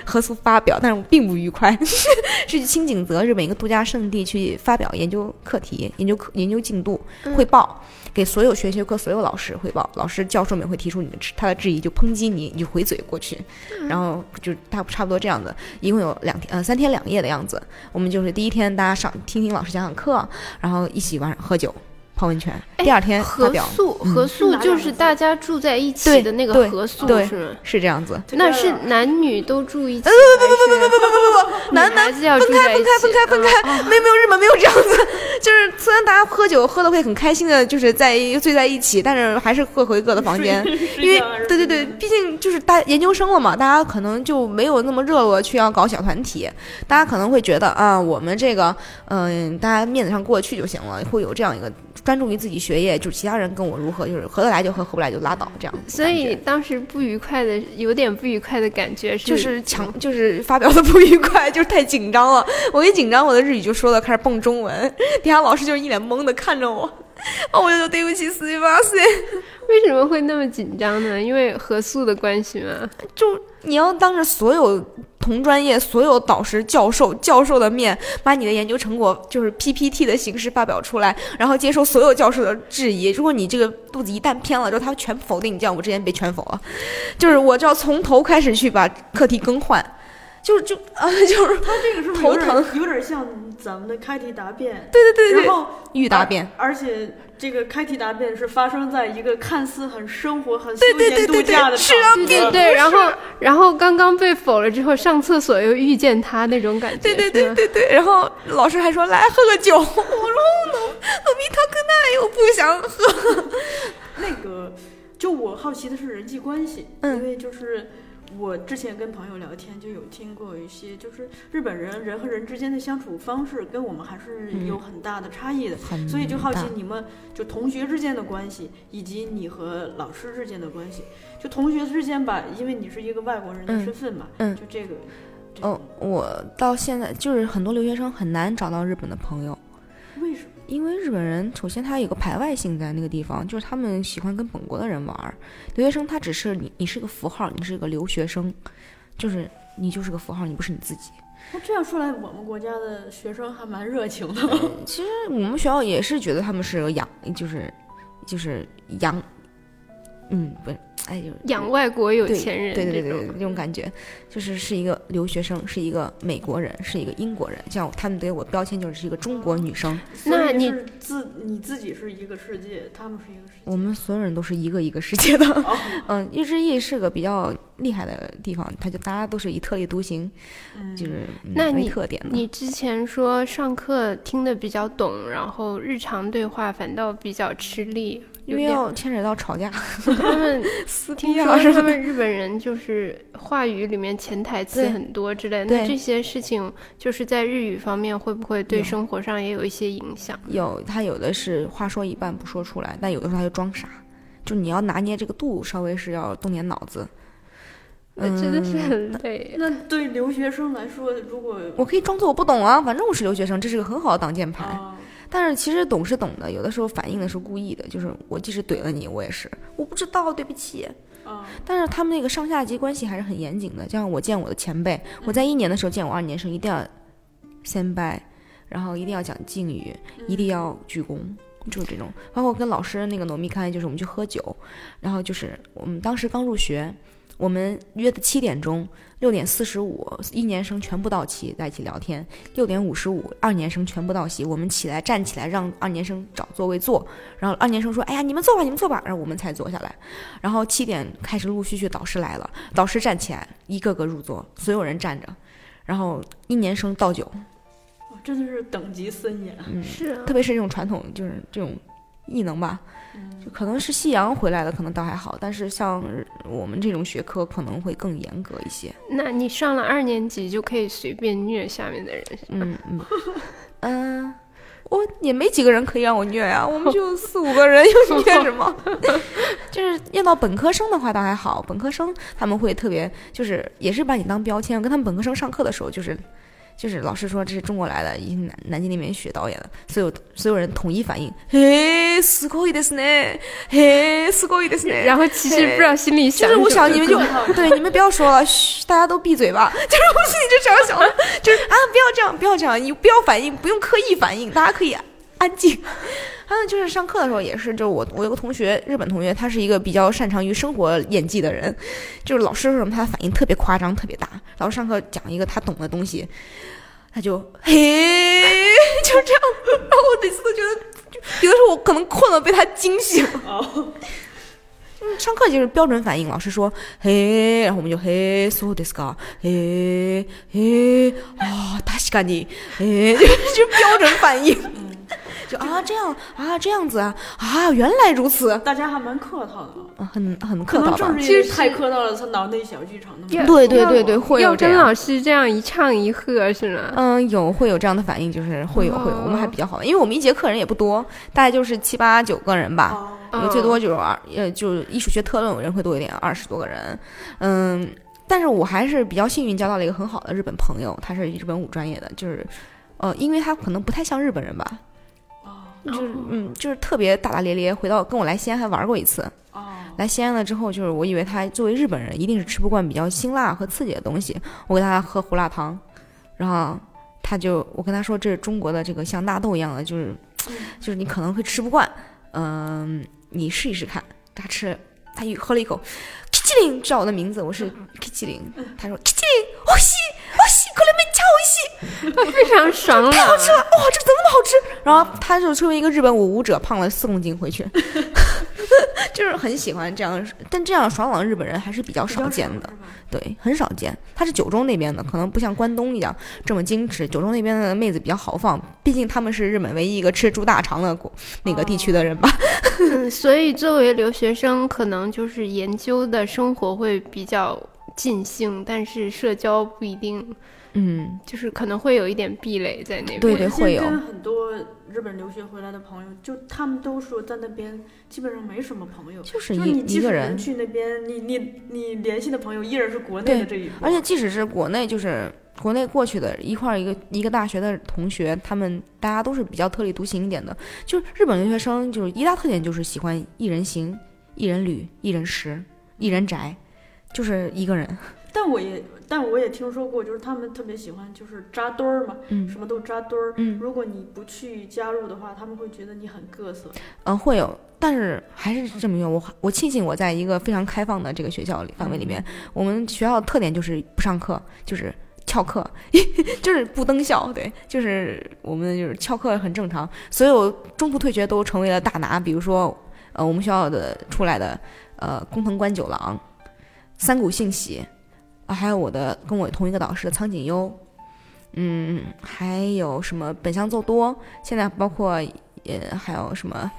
合宿发表，但是我并不愉快，是去青井泽日本一个度假胜地去发表研究课题、研究课、研究进度嗯汇报，给所有学学课所有老师汇报，老师教授们会提出你的质他的质疑，就抨击你，你就回嘴过去，然后就大差不多这样子，一共有两天呃三天两夜的样子。我们就是第一天大家上听听老师讲讲课，然后一起晚上喝酒。泡温泉，哎第二天发合，宿，嗯合宿就是大家住在一起的那个对合宿，对是吗？是这样子。那是男女都住一起，不不不不不不不男孩子要住在一起，分开分开分开嗯没有没有日本没有这样子，就是虽然大家喝酒喝的会很开心的，就是在醉在一起，但是还是会回各的房间，因为对对对，毕竟就是大研究生了嘛，大家可能就没有那么热络去要搞小团体，大家可能会觉得啊，我们这个嗯、大家面子上过得去就行了，会有这样一个专注于自己学业，就是其他人跟我如何，就是合得来就合，合不来就拉倒这样。所以当时不愉快的，有点不愉快的感觉是，就是强，就是发表的不愉快，就是太紧张了。我一紧张，我的日语就说了开始蹦中文，底下老师就一脸懵的看着我，哦，我就说对不起，四十八岁。为什么会那么紧张呢？因为合宿的关系嘛？就你要当着所有同专业、所有导师、教授、教授的面，把你的研究成果就是 PPT 的形式发表出来，然后接受所有教授的质疑。如果你这个肚子一旦偏了之后，他全否定，你这样我之前被全否了，就是我就要从头开始去把课题更换。就就啊，就是他这个是不是头疼有点像咱们的开题答辩？对对对对然后预答辩，而且这个开题答辩是发生在一个看似很生活、很休对对闲度对假的是啊场对对对，然后然后刚刚被否了之后，上厕所又遇见他那种感觉，对对对对对，然后老师还说来喝个酒，我说哦 no，诺米塔克奈，想喝。那个，就我好奇的是人际关系，嗯因为就是我之前跟朋友聊天就有听过一些，就是日本人人和人之间的相处方式跟我们还是有很大的差异的，很所以就好奇你们就同学之间的关系，以及你和老师之间的关系。就同学之间吧，因为你是一个外国人的嗯身份嘛，嗯就这个。这哦，我到现在就是很多留学生很难找到日本的朋友？因为日本人首先他有个排外性在那个地方，就是他们喜欢跟本国的人玩儿。留学生他只是你，你是个符号，你是个留学生，就是你就是个符号，你不是你自己。那这样说来，我们国家的学生还蛮热情的。其实我们学校也是觉得他们是个洋，就是就是洋，嗯，不是，哎，就是养外国有钱人对对对这种对对，这种感觉，就是是一个留学生，是一个美国人，是一个英国人，像他们给我标签就是是一个中国女生。那你自你自己是一个世界，他们是一个世界。我们所有人都是一个一个世界的。哦，嗯，日之翼是个比较厉害的地方，他就大家都是以特立独行，嗯就是那你特点的。你之前说上课听的比较懂，然后日常对话反倒比较吃力，因为要牵扯到吵架 他们撕听逼啊什么的。说他们日本人就是话语里面潜台词很多之类的，对那这些事情就是在日语方面会不会对生活上也有一些影响？有他有的是话说一半不说出来，但有的时候他就装傻，就你要拿捏这个度，稍微是要动点脑子。那真的是嗯很累。那对留学生来说，如果我可以装作我不懂啊，反正我是留学生，这是个很好的挡箭牌。啊，但是其实懂是懂的，有的时候反应的是故意的，就是我即使怼了你，我也是我不知道，对不起。啊，但是他们那个上下级关系还是很严谨的。就像我见我的前辈，我在一年的时候见我二年生，一定要先拜，然后一定要讲敬语，一定要鞠躬，就是这种。包括跟老师那个农密开，就是我们去喝酒，然后就是我们当时刚入学，我们约的七点钟，六点四十五一年生全部到齐，在一起聊天。六点五十五二年生全部到齐，我们起来站起来让二年生找座位坐，然后二年生说：“哎呀，你们坐吧，你们坐吧。”然后我们才坐下来。然后七点开始陆陆续续导师来了，导师站起来，一个个入座，所有人站着，然后一年生倒酒，哇真的是等级森严。嗯，是啊特别是这种传统，就是这种异能吧，就可能是西洋回来的，可能倒还好，但是像我们这种学科可能会更严格一些。那你上了二年级就可以随便虐下面的人，嗯嗯嗯。我也没几个人可以让我虐呀、我们就四五个人，又虐什么？就是要到本科生的话倒还好，本科生他们会特别，就是也是把你当标签。我跟他们本科生上课的时候，就是就是老师说这是中国来的，一南南京那边学导演的，所有所有人统一反应，嘿，すごいですね，嘿，すごいです呢。然后其实不知道心里想什么。就是我想你们就对你们不要说了，嘘，大家都闭嘴吧。就是我心里就这样想的，就是啊，不要这样，不要这样，你不要反应，不用刻意反应，大家可以安静。 还有就是上课的时候也是，就是我我有个同学，日本同学，他是一个比较擅长于生活演技的人，就是老师说什么他反应特别夸张，特别大。老师上课讲一个他懂的东西，他就嘿，就这样。然后我每次都觉得，就有的时候我可能困了，被他惊醒。哦，嗯，上课就是标准反应，老师说嘿，然后我们就嘿，so this guy，嘿嘿啊，確かに，嘿，就就标准反应，就啊这样啊这样子啊啊，原来如此，大家还蛮客套的很很客套吧能正？是因为太客套了，他脑内小剧场那么。对对对对，会有跟老师这样一唱一和是吗？嗯，有会有这样的反应，就是会有会有，哦我们还比较好，因为我们一节课人也不多，大概就是七八九个人吧，哦，最多就是二，呃，就是艺术学特论人会多一点，二十多个人，嗯，但是我还是比较幸运交到了一个很好的日本朋友，他是日本舞专业的，就是，呃，因为他可能不太像日本人吧，哦就是嗯，就是特别大大咧咧，回到跟我来西安还玩过一次，哦，来西安了之后，就是我以为他作为日本人一定是吃不惯比较辛辣和刺激的东西，我给他喝胡辣汤，然后他就我跟他说这是中国的这个像纳豆一样的，就是就是你可能会吃不惯，嗯、你试一试看。他吃，他一喝了一口 i n 知道我的名字，我是 k i n 他说 k i n 哦西哦西，过来没超西，非常爽朗。太好吃了，哇、这个怎么那么好吃？然后他就成为一个日本舞舞者，胖了四公斤回去，就 就是很喜欢这样，但这样爽朗的日本人还是比较少见的。对，很少见。他是九州那边的，可能不像关东一样这么矜持。九州那边的妹子比较豪放，毕竟他们是日本唯一一个吃猪大肠的国那个地区的人吧。嗯，所以作为留学生，可能就是研究的生活会比较尽兴，但是社交不一定，嗯，就是可能会有一点壁垒在那边。对对会有跟很多日本留学回来的朋友，就他们都说在那边基本上没什么朋友，就是一一个人。去那边，你你你联系的朋友依然是国内对的这一波，而且即使是国内，就是国内过去的一块儿一个一个大学的同学，他们大家都是比较特立独行一点的。就是日本留学生，就是一大特点就是喜欢一人行、一人旅、一人食、一人宅，就是一个人。但我也但我也听说过，就是他们特别喜欢就是扎堆儿嘛，嗯什么都扎堆儿。嗯如果你不去加入的话，他们会觉得你很各色。嗯，会有，但是还是这么用，我我庆幸我在一个非常开放的这个学校里范围里面，我们学校的特点就是不上课，就是翘课，就是不登校，对，就是我们就是翘课很正常，所有中途退学都成为了大拿，比如说呃我们学校的出来的呃工藤官九郎、三谷幸喜，啊还有我的跟我同一个导师的苍井优。嗯，还有什么本乡奏多？现在包括呃，还有什么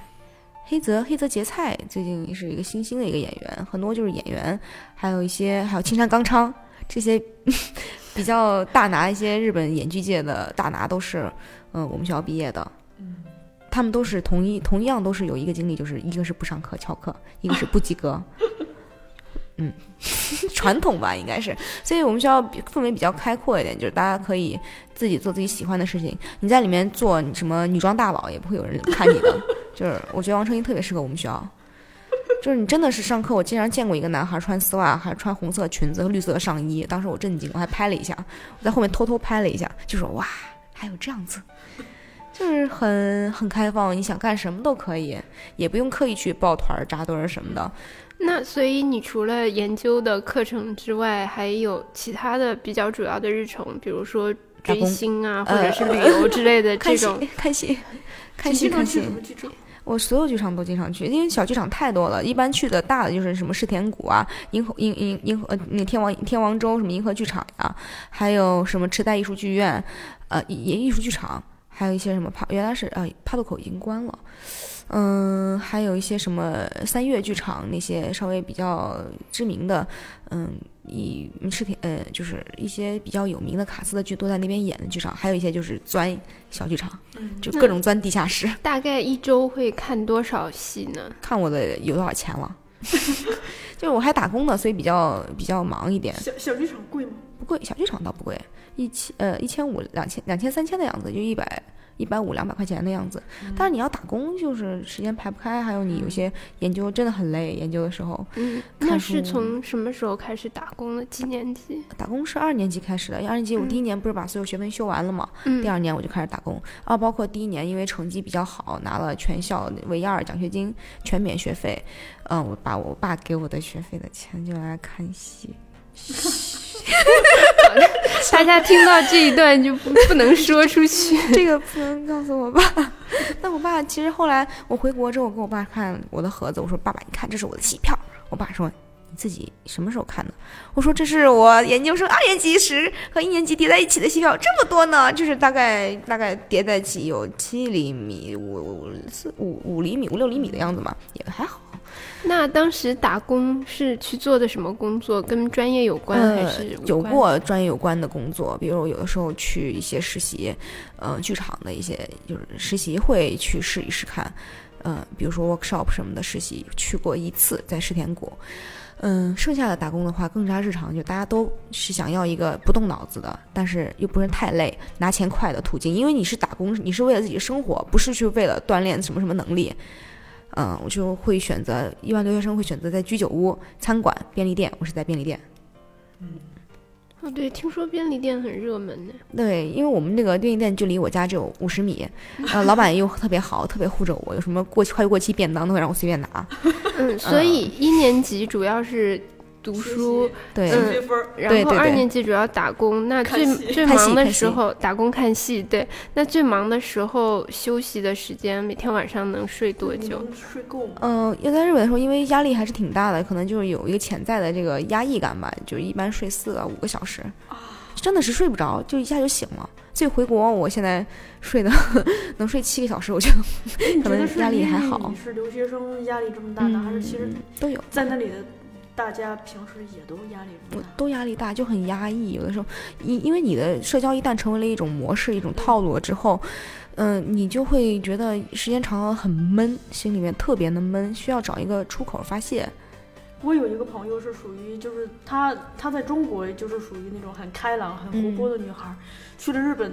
黑泽黑泽结菜，最近是一个新兴的一个演员，很多就是演员，还有一些还有青山刚昌这些 比较大拿一些日本演剧界的大拿都是嗯我们学校毕业的，他们都是同一同样都是有一个经历，就是一个是不上课翘课，一个是不及格。嗯，传统吧，应该是，所以我们学校氛围比较开阔一点，就是大家可以自己做自己喜欢的事情。你在里面做什么女装大佬，也不会有人看你的。就是我觉得王成英特别适合我们学校，就是你真的是上课，我经常见过一个男孩穿丝袜，还穿红色裙子和绿色的上衣，当时我震惊，我还拍了一下，我在后面偷偷拍了一下，就说哇，还有这样子。就是很很开放，你想干什么都可以，也不用刻意去抱团扎堆儿什么的。那所以你除了研究的课程之外，还有其他的比较主要的日程，比如说追星啊，或呃者是旅游之类的 这种。看戏，看戏看戏经常去什。么剧场？我所有剧场都经常去，因为小剧场太多了。一般去的大的就是什么世田谷啊、银河银银银河呃那天王天王洲什么银河剧场呀、还有什么池袋艺术剧院，呃也艺术剧场，还有一些什么帕原来是呃帕渡口已经关了，嗯，还有一些什么三月剧场那些稍微比较知名的，嗯。以世田呃，就是一些比较有名的卡司的剧都在那边演的剧场，还有一些就是钻小剧场，嗯，就各种钻地下室。大概一周会看多少戏呢？看我的有多少钱了。就是我还打工呢，所以比较比较忙一点。小小剧场贵吗？不贵，小剧场倒不贵，一千呃一千五、两千、两千、三千的样子，就一百一百五、两百块钱的样子。但是你要打工，就是时间排不开，还有你有些研究真的很累，研究的时候嗯，那是从什么时候开始打工的？几年级？打工是二年级开始的。二年级我第一年不是把所有学分修完了嘛，嗯第二年我就开始打工。啊，包括第一年因为成绩比较好，拿了全校唯一二奖学金，全免学费。嗯，我把我爸给我的学费的钱就来看戏。大家听到这一段就不不能说出去。这个不能告诉我爸。但我爸其实后来我回国之后，我跟我爸看我的盒子，我说：“爸爸，你看，这是我的戏票。”我爸说：“你自己什么时候看的？”我说：“这是我研究生二年级时和一年级叠在一起的戏票，这么多呢，就是大概大概叠在一起有七厘米、五五四五五厘米、五六厘米的样子嘛，也还好。那当时打工是去做的什么工作？跟专业有关还呃是有过专业有关的工作，比如有的时候去一些实习，呃，剧场的一些就是实习会去试一试看，呃，比如说 workshop 什么的实习去过一次，在石田谷。嗯，剩下的打工的话更加日常，就大家都是想要一个不动脑子的，但是又不是太累、拿钱快的途径。因为你是打工，你是为了自己的生活，不是去为了锻炼什么什么能力。嗯，我就会选择，一般留学生会选择在居酒屋、餐馆、便利店。我是在便利店。嗯哦，对，听说便利店很热门呢。对，因为我们那个便利店距离我家只有五十米，呃，老板又特别好，特别护着我，有什么过期快过期便当都会让我随便拿。嗯，所以一年级主要是读书，对，然后二对对年级主要打工。那最最忙的时候打工看戏，对。那最忙的时候休息的时间，每天晚上能睡多久？睡够吗？嗯，要在日本的时候，因为压力还是挺大的，可能就是有一个潜在的这个压抑感吧，就一般睡四到五个小时，真的是睡不着，就一下就醒了。所以回国，我现在睡的 能睡七个小时，我觉得你觉得可能压力还好你是留学生压力这么大呢，还是其实嗯都有。在那里的大家平时也都压力不大？都压力大，就很压抑。有的时候，因因为你的社交一旦成为了一种模式、一种套路了之后，嗯、你就会觉得时间长了很闷，心里面特别的闷，需要找一个出口发泄。我有一个朋友是属于，就是她她在中国就是属于那种很开朗、很活泼的女孩儿，去了日本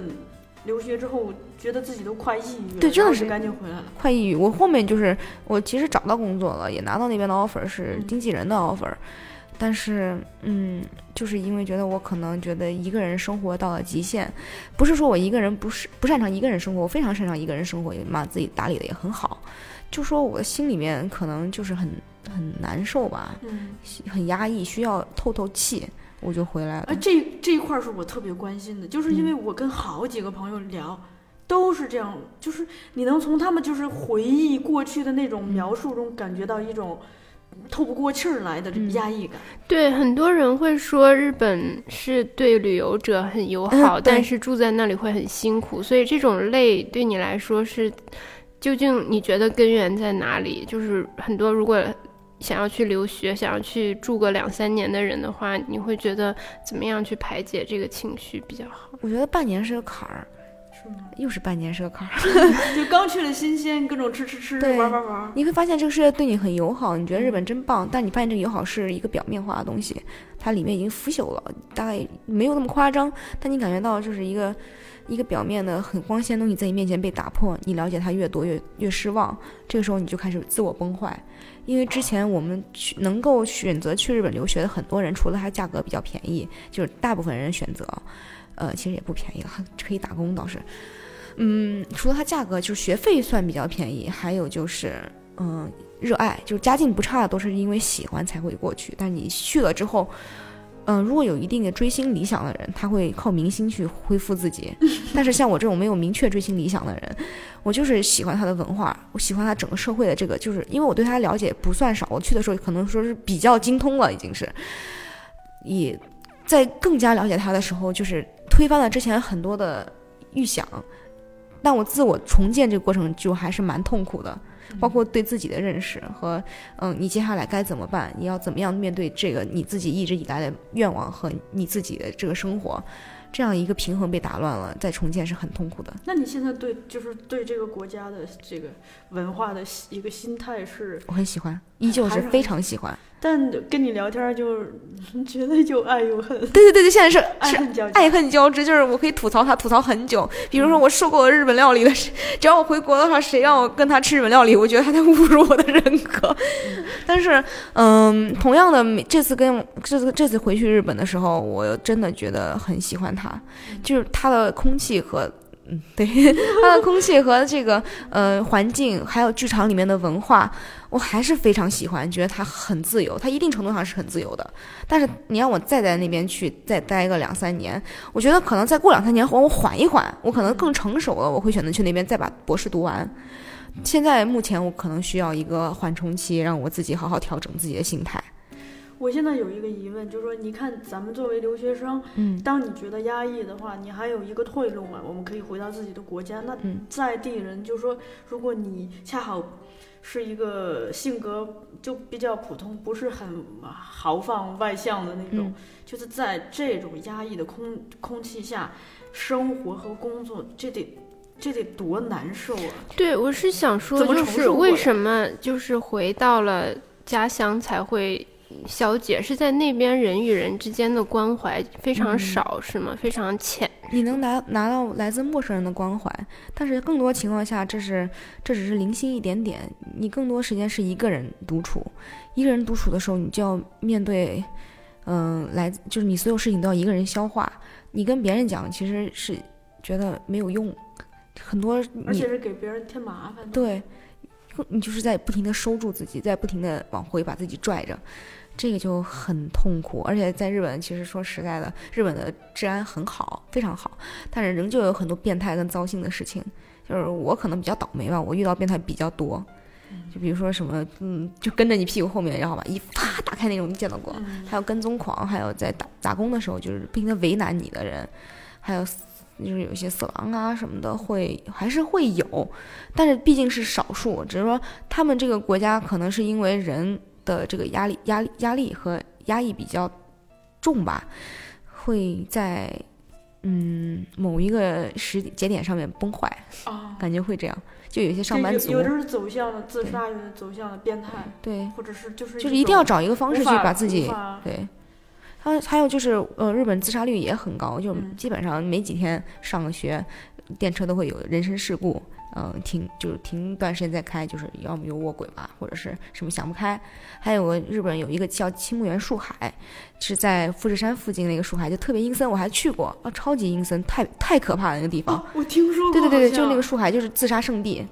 留学之后，觉得自己都快抑郁了，对真的是赶紧回来了。快抑郁。我后面就是我其实找到工作了，也拿到那边的 offer 是嗯经纪人的 offer，、但是嗯，就是因为觉得我可能觉得一个人生活到了极限，不是说我一个人不是不擅长一个人生活，我非常擅长一个人生活，也把自己打理的也很好，就说我心里面可能就是很很难受吧，嗯，很压抑，需要透透气，我就回来了。哎，这这一块儿是我特别关心的，就是因为我跟好几个朋友聊。都是这样，就是你能从他们就是回忆过去的那种描述中感觉到一种透不过气儿来的嗯压抑感。对，很多人会说日本是对旅游者很友嗯好，对但是住在那里会很辛苦，所以这种累对你来说是，究竟你觉得根源在哪里？就是很多如果想要去留学、想要去住个两三年的人的话，你会觉得怎么样去排解这个情绪比较好？我觉得半年是个坎儿，是吗？又是半年是个坎儿。就刚去了新鲜，各种吃吃吃，对玩玩玩。你会发现这个世界对你很友好，你觉得日本真棒，但你发现这个友好是一个表面化的东西，它里面已经腐朽了，大概没有那么夸张，但你感觉到就是一个一个表面的很光鲜的东西在你面前被打破，你了解它越多越越失望，这个时候你就开始自我崩坏。因为之前我们去能够选择去日本留学的很多人，除了它价格比较便宜，就是大部分人选择，呃，其实也不便宜了，可以打工倒是。嗯，除了它价格，就是学费算比较便宜，还有就是，嗯，热爱，就是家境不差的都是因为喜欢才会过去。但你去了之后，嗯，如果有一定的追星理想的人，他会靠明星去恢复自己。但是像我这种没有明确追星理想的人，我就是喜欢他的文化，我喜欢他整个社会的这个，就是因为我对他了解不算少，我去的时候可能说是比较精通了，已经是，也在更加了解他的时候，就是推翻了之前很多的预想。但我自我重建这个过程就还是蛮痛苦的，包括对自己的认识和嗯，你接下来该怎么办？你要怎么样面对这个你自己一直以来的愿望和你自己的这个生活？这样一个平衡被打乱了，再重建是很痛苦的。那你现在对就是对这个国家的这个文化的一个心态是？我很喜欢，依旧是非常喜欢。但跟你聊天就是觉得又爱又恨，对 对对对，现在是是爱恨交加。爱恨交织，就是我可以吐槽他，吐槽很久。比如说，我受够了日本料理的，只要我回国的话，谁让我跟他吃日本料理，我觉得他在侮辱我的人格。但是，嗯，同样的，每这次跟这次这次回去日本的时候，我真的觉得很喜欢他，就是他的空气和。嗯，对，它的空气和这个呃环境，还有剧场里面的文化，我还是非常喜欢，觉得它很自由，它一定程度上是很自由的。但是你让我再在那边去再待个两三年，我觉得可能再过两三年，我缓一缓，我可能更成熟了，我会选择去那边再把博士读完。现在目前我可能需要一个缓冲期，让我自己好好调整自己的心态。我现在有一个疑问，就是说，你看咱们作为留学生，嗯当你觉得压抑的话，你还有一个退路嘛？我们可以回到自己的国家。那嗯在地人，就是说，如果你恰好是一个性格就比较普通，不是很豪放外向的那种，嗯就是在这种压抑的空空气下生活和工作，这得这得多难受啊！对，我是想说，就是为什么就是回到了家乡才会消解？是在那边人与人之间的关怀非常嗯少，是吗？非常浅。你能拿拿到来自陌生人的关怀，但是更多情况下，这是这只是零星一点点。你更多时间是一个人独处，一个人独处的时候，你就要面对，嗯、来自就是你所有事情都要一个人消化。你跟别人讲，其实是觉得没有用，很多而你且是给别人添麻烦。对，你就是在不停的收住自己，在不停的往回把自己拽着，这个就很痛苦。而且在日本，其实说实在的，日本的治安很好，非常好，但是仍旧有很多变态跟糟心的事情。就是我可能比较倒霉吧，我遇到变态比较多。就比如说什么，嗯，就跟着你屁股后面，然后把衣服啪打开那种，你见到过？还有跟踪狂，还有在打打工的时候就是不停的为难你的人，还有就是有一些色狼啊什么的，会还是会有，但是毕竟是少数。只是说他们这个国家可能是因为人的这个压力、压力、压力和压抑比较重吧，会在嗯某一个时节点上面崩坏，啊，感觉会这样。就有些上班族有有，的是走向了自杀，有的走向了变态，对，或者是就是就是一定要找一个方式去把自己对。还有还有就是，呃，日本自杀率也很高，就嗯基本上没几天上个学，电车都会有人身事故，嗯、停就是停一段时间再开，就是要么有卧轨吧，或者是什么想不开。还有个日本有一个叫青木原树海，是在富士山附近那个树海，就特别阴森，我还去过啊，超级阴森，太太可怕了那个地方。哦，我听说过，对对对对，就是那个树海，就是自杀圣地，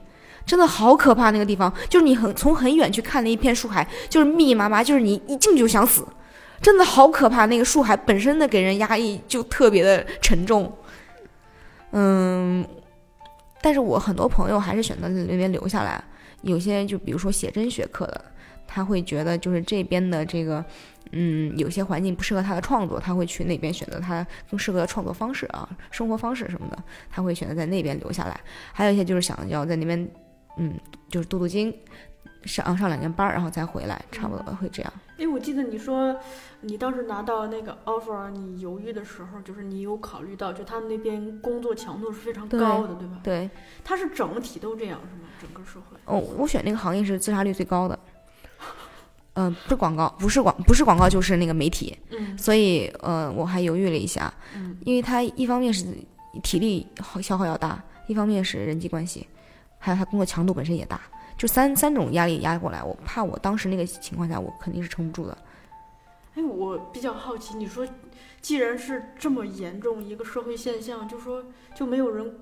真的好可怕那个地方。就是你很从很远去看那一片树海，就是密密麻麻，就是你一进去就想死，真的好可怕。那个树海本身的给人压抑就特别的沉重，嗯，但是我很多朋友还是选择在那边留下来，有些就比如说写真学科的，他会觉得就是这边的这个。嗯，有些环境不适合他的创作，他会去那边选择他更适合的创作方式啊，生活方式什么的，他会选择在那边留下来。还有一些就是想要在那边，嗯，就是镀镀金，上上两年班儿，然后再回来，差不多会这样。哎，我记得你说你当时拿到那个 offer，你犹豫的时候，就是你有考虑到，就他们那边工作强度是非常高的，对吧？对，它是整体都这样是吗？整个社会？哦，我选那个行业是自杀率最高的。嗯、不是广告，不是广，不是广告，就是那个媒体。嗯所以，呃，我还犹豫了一下，嗯因为它一方面是体力消耗要大，一方面是人际关系，还有它工作强度本身也大，就三三种压力压过来，我怕我当时那个情况下，我肯定是撑不住的。哎，我比较好奇，你说既然是这么严重一个社会现象，就说就没有人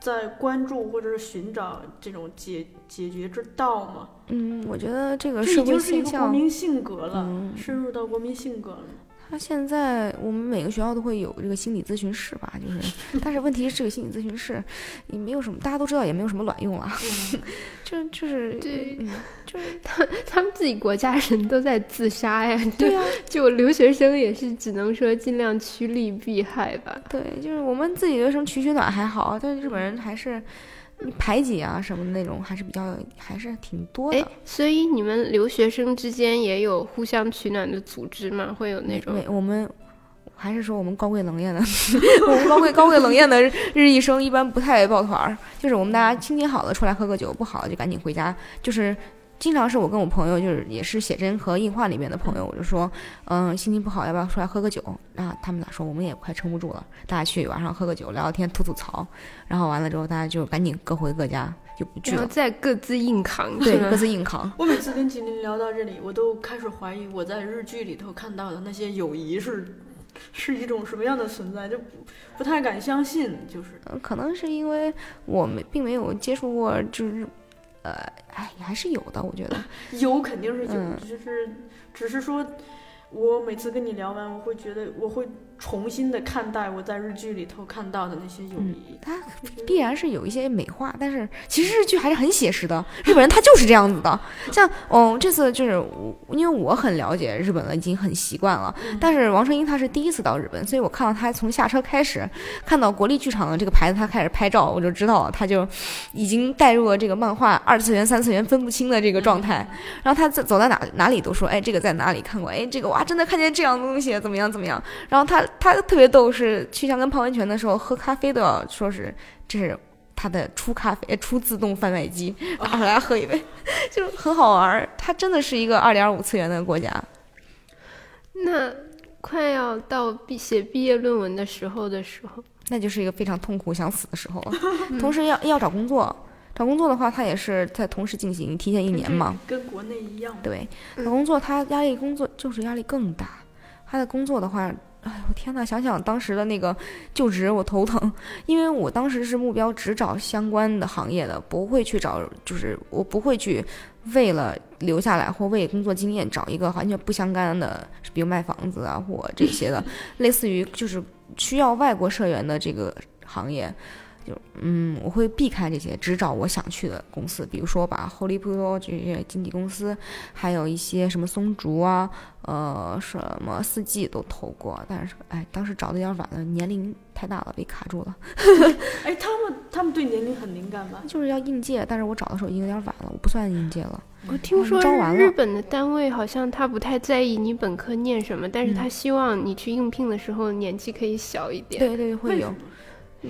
在关注或者是寻找这种解解决之道吗？嗯，我觉得这个这社会已经是一个国，民性格了，嗯深入到国民性格了。它现在我们每个学校都会有这个心理咨询室吧，就是，但是问题是这个心理咨询室，也没有什么，大家都知道也没有什么卵用了，嗯 就就是对嗯，就是他他们自己国家人都在自杀呀，对啊，就留学生也是只能说尽量趋利避害吧。对，就是我们自己的什么取取暖还好，但是日本人还是排挤啊什么的那种，还是比较还是挺多哎的。，所以你们留学生之间也有互相取暖的组织吗？会有那种对，我们还是说我们高贵冷艳的，我们高贵高贵冷艳的日裔生一般不太抱团儿，就是我们大家心情好的出来喝个酒，不好的就赶紧回家，就是。经常是我跟我朋友，就是也是写真和印画里面的朋友，我就说，嗯，心情不好，要不要出来喝个酒？然后他们俩说，我们也快撑不住了，大家去晚上喝个酒，聊聊天，吐吐槽，然后完了之后，大家就赶紧各回各家，就不聚然后了，再各自硬扛，对，各自硬扛。我每次跟吉林聊到这里，我都开始怀疑我在日剧里头看到的那些友谊是是一种什么样的存在，就不不太敢相信。就是呃，可能是因为我们并没有接触过，就是，呃，哎，还是有的，我觉得。有肯定是有，嗯就是只是说，我每次跟你聊完，我会觉得我会重新的看待我在日剧里头看到的那些友嗯谊。它就是必然是有一些美化，但是其实日剧还是很写实的。日本人他就是这样子的。像哦，这次就是我因为我很了解日本了，已经很习惯了。嗯但是王成英他是第一次到日本，所以我看到他从下车开始看到国立剧场的这个牌子，他开始拍照，我就知道他就已经带入了这个漫画二次元、三次元分不清的这个状态。然后他在走到哪哪里都说，哎，这个在哪里看过？哎，这个哇，真的看见这样的东西，怎么样怎么样？然后他他特别逗，是去香根泡温泉的时候喝咖啡都要说是这是他的出咖啡出自动贩卖机，拿出来喝一杯，就很好玩儿。它真的是一个二点五次元的国家。那快要到毕写毕业论文的时候的时候，那就是一个非常痛苦、想死的时候了。同时要要找工作，找工作的话，它也是在同时进行，提前一年嘛。跟国内一样。对，嗯找工作他压力工作就是压力更大。他的工作的话，哎，我天哪，想想当时的那个就职，我头疼，因为我当时是目标只找相关的行业的，不会去找，就是我不会去为了留下来或为工作经验找一个完全不相干的，比如卖房子啊或这些的，类似于就是需要外国社员的这个行业。就嗯，我会避开这些，只找我想去的公司，比如说把 Holy Pro 这些经纪公司，还有一些什么松竹啊，呃，什么四季都投过，但是哎，当时找的有点晚了，年龄太大了，被卡住了。哎，他们他们对年龄很敏感吗？就是要应届，但是我找的时候已经有点晚了，我不算应届了。我听说招完了日本的单位好像他不太在意你本科念什么，但是他希望你去应聘的时候年纪可以小一点。对对，会有。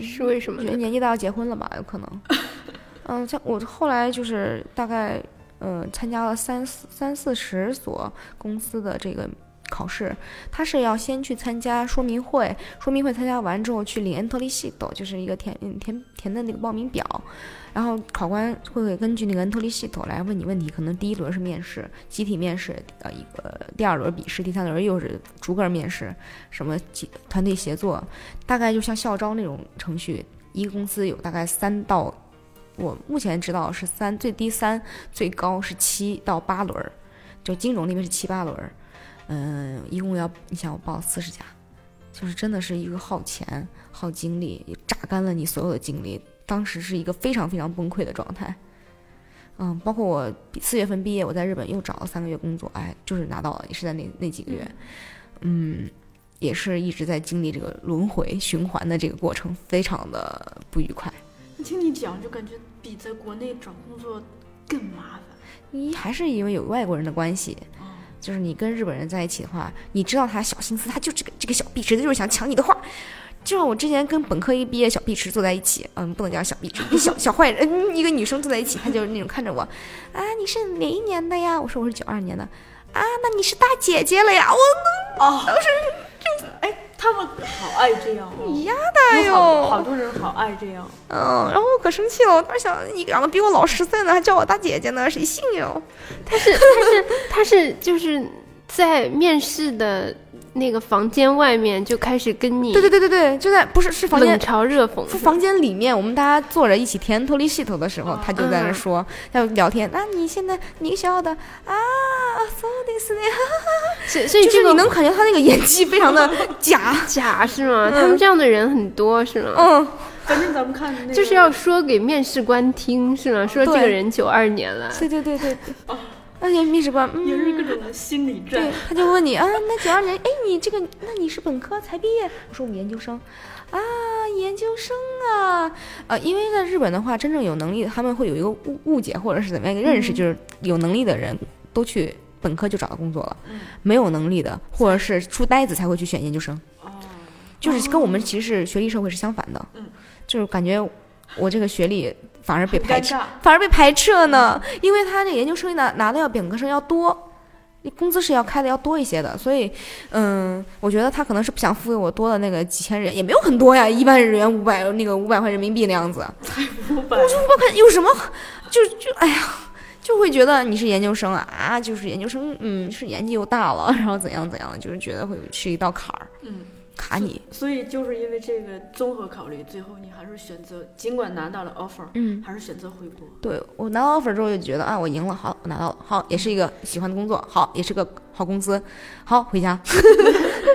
是为什么呢？觉得年纪大要结婚了吧？有可能。嗯，像我后来就是大概呃参加了三四三四十所公司的这个考试，他是要先去参加说明会，说明会参加完之后去领 e n t r y sheet，就是一个填嗯填填的那个报名表，然后考官会根据那个恩托利系统来问你问题，可能第一轮是面试，集体面试，呃一个第二轮笔试，第三轮又是逐个面试，什么集团队协作，大概就像校招那种程序，一个公司有大概三到，我目前知道是三，最低三，最高是七到八轮，就金融那边是七八轮，嗯，一共要你想我报四十家，就是真的是一个耗钱耗精力，榨干了你所有的精力，当时是一个非常非常崩溃的状态。嗯，包括我四月份毕业，我在日本又找了三个月工作，哎，就是拿到了，也是在那那几个月，嗯，也是一直在经历这个轮回循环的这个过程，非常的不愉快。听你讲，就感觉比在国内找工作更麻烦。一还是因为有外国人的关系，就是你跟日本人在一起的话，你知道他小心思，他就这个这个小碧池，他就是想抢你的话。就像我之前跟本科一毕业小碧池坐在一起，嗯，不能叫小碧池，小小坏人，嗯一个女生坐在一起，她就是那种看着我，啊，你是哪一年的呀？我说我是九二年的，啊，那你是大姐姐了呀？我哦，哎，他们好爱这样哦，呀的哟好好，多人好爱这样。嗯，然后我可生气了，我当时想，你长得比我老十岁呢，还叫我大姐姐呢，谁信哟？他是他是他是就是在面试的那个房间外面就开始跟你对对对对对，就在不是是房间冷嘲热讽，是房间里面，我们大家坐着一起填脱离系统的时候，他就在那说，要聊天。那、你现在你学校的啊，so this 呢？所以所以就是你能感觉他那个演技非常的 假，假是吗？他们这样的人很多是吗？嗯，反正咱们看那个，就是要说给面试官听是吗？说这个人九二年了，对对对对对。而且面试官，嗯，也是各种心理战。对。，他就问你啊，那九二年，哎，你这个，那你是本科才毕业？我说我们研究生，啊，研究生啊，呃，因为在日本的话，真正有能力的，他们会有一个误误解或者是怎么样一个认识，就是有能力的人都去本科就找到工作了，没有能力的或者是书呆子才会去选研究生，哦。就是跟我们其实是学历社会是相反的，就是感觉我这个学历反而被排斥，反而被排斥了呢，因为他这个研究生拿拿的要比本科生要多，你工资是要开的要多一些的，所以，嗯，我觉得他可能是不想付给我多的那个几千人，也没有很多呀，一万日元五百那个五百块人民币那样子，五百，我看有什么，就就哎呀。就会觉得你是研究生啊啊，就是研究生，嗯，是年纪又大了，然后怎样怎样，就是觉得会是一道坎儿，嗯，卡你，所以就是因为这个综合考虑，最后你还是选择，尽管拿到了 offer，嗯，还是选择回国。对我拿到 offer 之后就觉得啊，我赢了，好，我拿到了，好，也是一个喜欢的工作，好，也是个好工资，好，回家。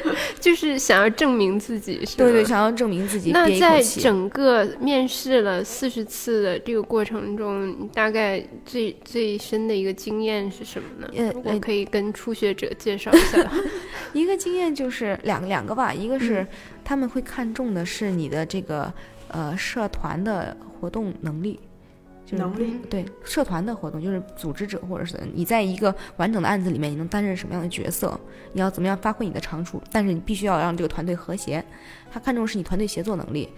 就是想要证明自己，是对对，想要证明自己，那在。整个面试了四十次的这个过程中，你大概最最深的一个经验是什么呢？呃呃如果可以跟初学者介绍一下 一个经验就是两两个吧，一个嗯是他们会看重的是你的这个呃社团的活动能力，就是能力对社团的活动，就是组织者或者是你在一个完整的案子里面，你能担任什么样的角色，你要怎么样发挥你的长处，但是你必须要让这个团队和谐。他看重是你团队协作能力，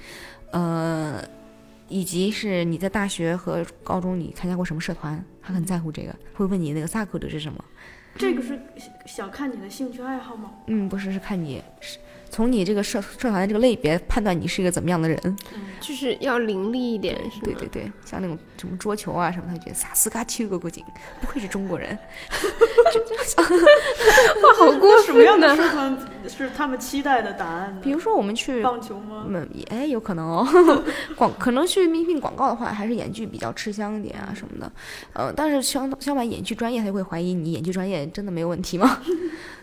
呃，以及是你在大学和高中你参加过什么社团，他很在乎这个，会问你那个萨克的是什么。这个是想看你的兴趣爱好吗？嗯，不是，是看你是从你这个社社团的这个类别判断你是一个怎么样的人。就是要凌厉一点，是吗？对对对，像那种什么桌球啊什么，他觉得萨斯嘎丘个过境，不愧是中国人。哇，好过什么样的社团是他们期待的答案呢？比如说我们去棒球吗？嗯，哎，有可能哦。广可能去应聘广告的话，还是演剧比较吃香一点啊什么的。呃，但是相相反，演剧专业他就会怀疑你演剧专业真的没有问题吗？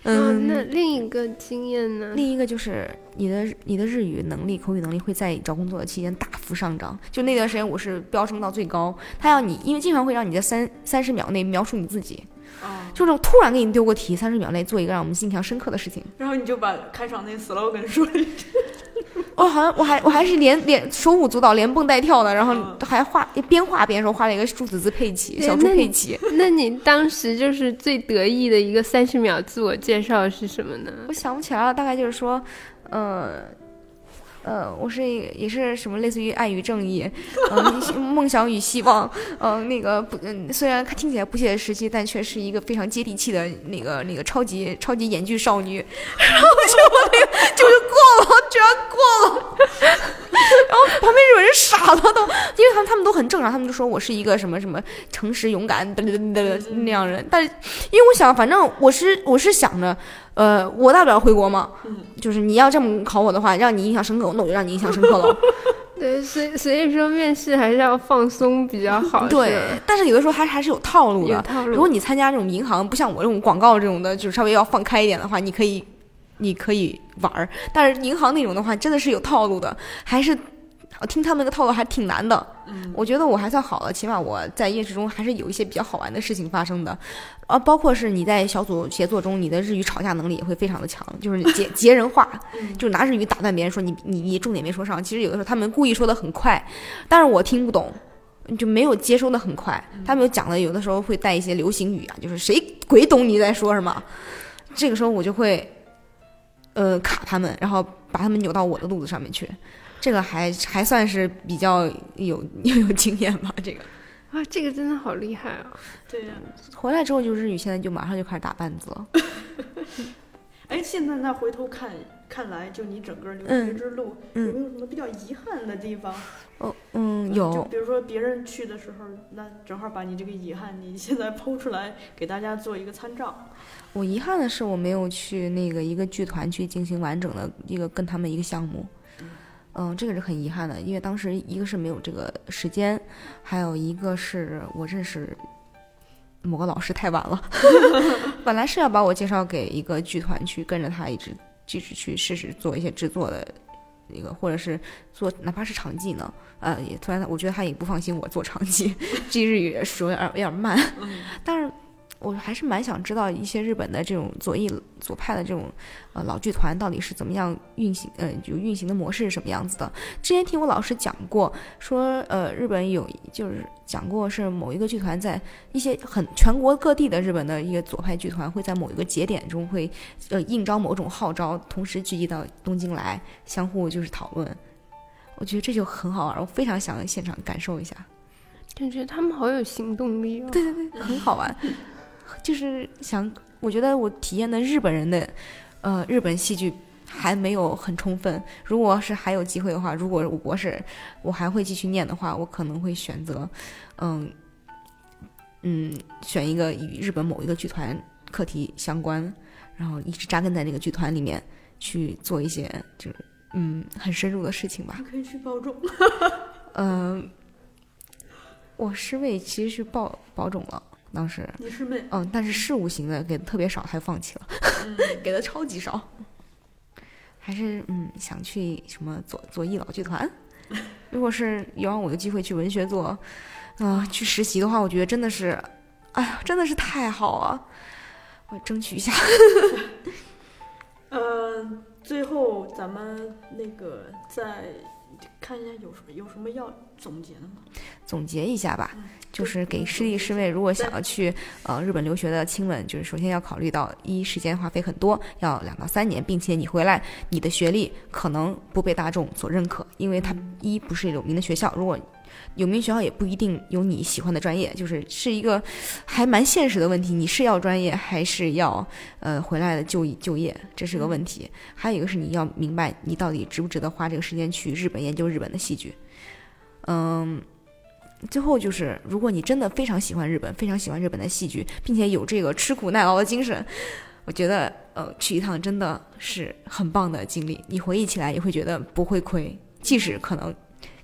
嗯，那嗯，另一个经验呢？另一个就是你的你的日语能力、口语能力会在找工作的期间大幅上涨。就那段时间我是飙升到最高，他要你，因为经常会让你在三三十秒内描述你自己，啊，就这种突然给你丢个题，三十秒内做一个让我们印象深刻的事情。然后你就把开场那 slogan 说一句。我 好像我还我还是连连手舞足蹈、连蹦带跳的，然后嗯还画边画边说画了一个朱子字佩奇，小猪佩奇。那你当时就是最得意的一个三十秒自我介绍是什么呢？我想不起来了，大概就是说，呃。呃，我是一也是什么类似于爱与正义，嗯、梦想与希望，嗯、那个不，嗯，虽然听起来不切实际，但却是一个非常接地气的那个那个超级超级演剧少女。然后就我那个就是过了，居然过了。然后旁边有人傻了都，因为他们他们都很正常，他们就说我是一个什么什么诚实勇敢的的那样人，但是因为我想，反正我是我是想着，呃，我大不了回国嘛，就是你要这么考我的话，让你印象深刻，那我就让你印象深刻了。对，所以所以说面试还是要放松比较好。对，但是有的时候还还是有套路的。套路。如果你参加这种银行，不像我这种广告这种的，就是稍微要放开一点的话，你可以，你可以玩儿。但是银行那种的话，真的是有套路的，还是我听他们那个套路还挺难的。我觉得我还算好了，起码我在夜市中还是有一些比较好玩的事情发生的，啊，包括是你在小组协作中，你的日语吵架能力也会非常的强，就是截截 人话，就拿日语打断别人说你你你重点没说上。其实有的时候他们故意说的很快，但是我听不懂。就没有接收的很快，他们有讲的有的时候会带一些流行语啊，就是谁鬼懂你在说什么，这个时候我就会，呃，卡他们，然后把他们扭到我的肚子上面去，这个还还算是比较有 有经验吧。这个啊，这个真的好厉害啊！对呀、回来之后就日语，现在就马上就开始打半子了。哎，现在那回头看看来，就你整个留学嗯之路，嗯有没有什么比较遗憾的地方？哦，嗯，就有，比如说别人去的时候，那正好把你这个遗憾，你现在剖出来给大家做一个参照。我遗憾的是我没有去那个一个剧团去进行完整的一个跟他们一个项目。嗯，这个是很遗憾的，因为当时一个是没有这个时间，还有一个是我认识某个老师太晚了。本来是要把我介绍给一个剧团去跟着他一直继续去试试做一些制作的一个，或者是做哪怕是场记呢，呃，也突然我觉得他也不放心我做场记，记日语说有点有点慢，但是。我还是蛮想知道一些日本的这种左翼左派的这种呃老剧团到底是怎么样运行，呃，就运行的模式是什么样子的。之前听我老师讲过，说呃日本有就是讲过是某一个剧团在一些很全国各地的日本的一个左派剧团会在某一个节点中会呃应招某种号召，同时聚集到东京来，相互就是讨论。我觉得这就很好玩，我非常想现场感受一下。感觉他们好有行动力哦。对对对，很好玩。就是想，我觉得我体验的日本人的，呃，日本戏剧还没有很充分。如果是还有机会的话，如果我博士我还会继续念的话，我可能会选择，嗯嗯，选一个与日本某一个剧团课题相关，然后一直扎根在那个剧团里面去做一些就是嗯很深入的事情吧。可以去保重。嗯、我师妹其实是保保种了，当时。你是妹，嗯，但是事务型的给的特别少，还放弃了，嗯 给的超级少。还是嗯，想去什么左左翼老剧团。如果是有让我有机会去文学做，啊、去实习的话，我觉得真的是，哎呀，真的是太好啊。我争取一下。呃，最后咱们那个再看一下有什么有什么要总结的吗？总结一下吧嗯，就是给师弟师妹，如果想要去呃日本留学的亲们，就是首先要考虑到一时间花费很多，要两到三年，并且你回来你的学历可能不被大众所认可，因为它一不是有名的学校，如果有名学校也不一定有你喜欢的专业，就是是一个还蛮现实的问题。你是要专业还是要呃回来的就就业，这是个问题。还有一个是你要明白你到底值不值得花这个时间去日本研究日本的戏剧。嗯，最后就是如果你真的非常喜欢日本，非常喜欢日本的戏剧，并且有这个吃苦耐劳的精神，我觉得呃去一趟真的是很棒的经历。你回忆起来也会觉得不会亏，即使可能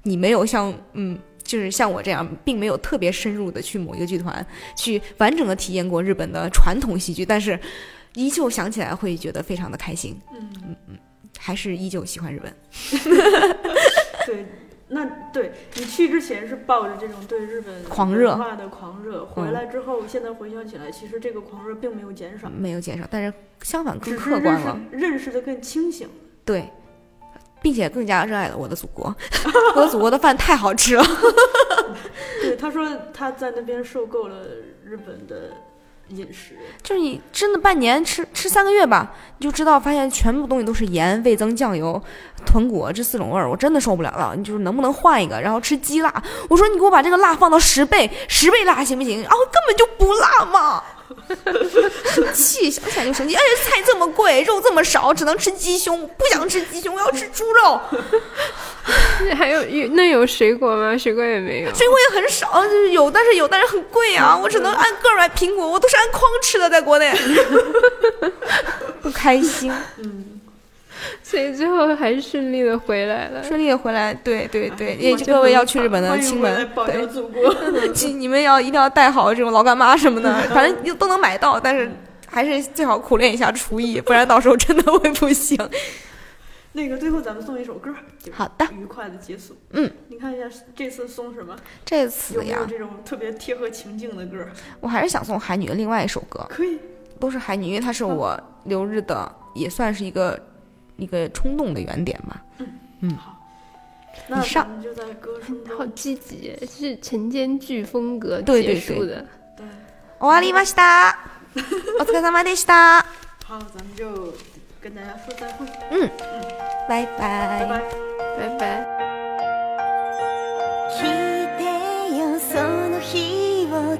你没有像嗯。就是像我这样，并没有特别深入的去某一个剧团，去完整的体验过日本的传统戏剧，但是依旧想起来会觉得非常的开心。嗯嗯嗯，还是依旧喜欢日本。对，那对你去之前是抱着这种对日本狂热文化的狂热，回来之后，现在回想起来，其实这个狂热并没有减少，没有减少，但是相反更客观了。认识认识的更清醒。对，并且更加热爱了我的祖国。我的祖国的饭太好吃了。对，他说他在那边受够了日本的饮食，就是你真的半年吃吃三个月吧，你就知道发现全部东西都是盐、味增、酱油、豚骨这四种味儿，我真的受不了了。你就是能不能换一个？然后吃鸡辣，我说你给我把这个辣放到十倍，十倍辣行不行？然后根本就不辣嘛，生 气，想起来就生气。而且菜这么贵，肉这么少，只能吃鸡胸，不想吃鸡胸，我要吃猪肉。还有有那有水果吗？水果也没有。水果也很少，就是有，但是有，但是很贵啊！我只能按个买苹果，我都是按筐吃的，在国内，不开心。嗯，所以最后还是顺利的回来了。顺利的回来，对对对，哎也就各位要去日本的亲们，对佑，祖国。你你们要一定要带好这种老干妈什么的，反正都能买到，但是还是最好苦练一下厨艺，不然到时候真的会不行。那个最后咱们送一首歌，就好的愉快的结束。嗯，你看一下这次送什么？这次呀，没有这种特别贴合情境的歌？我还是想送海女的另外一首歌，可以，都是海女，因为它是我留日的，也算是一个一个冲动的原点吧。那以上咱们就在歌声好中，积极，是晨间剧风格对对对结束的。对，終わりました。お疲れ様でした。好，咱们就跟大家说再会，拜拜拜。拜拜。聞いてよその日を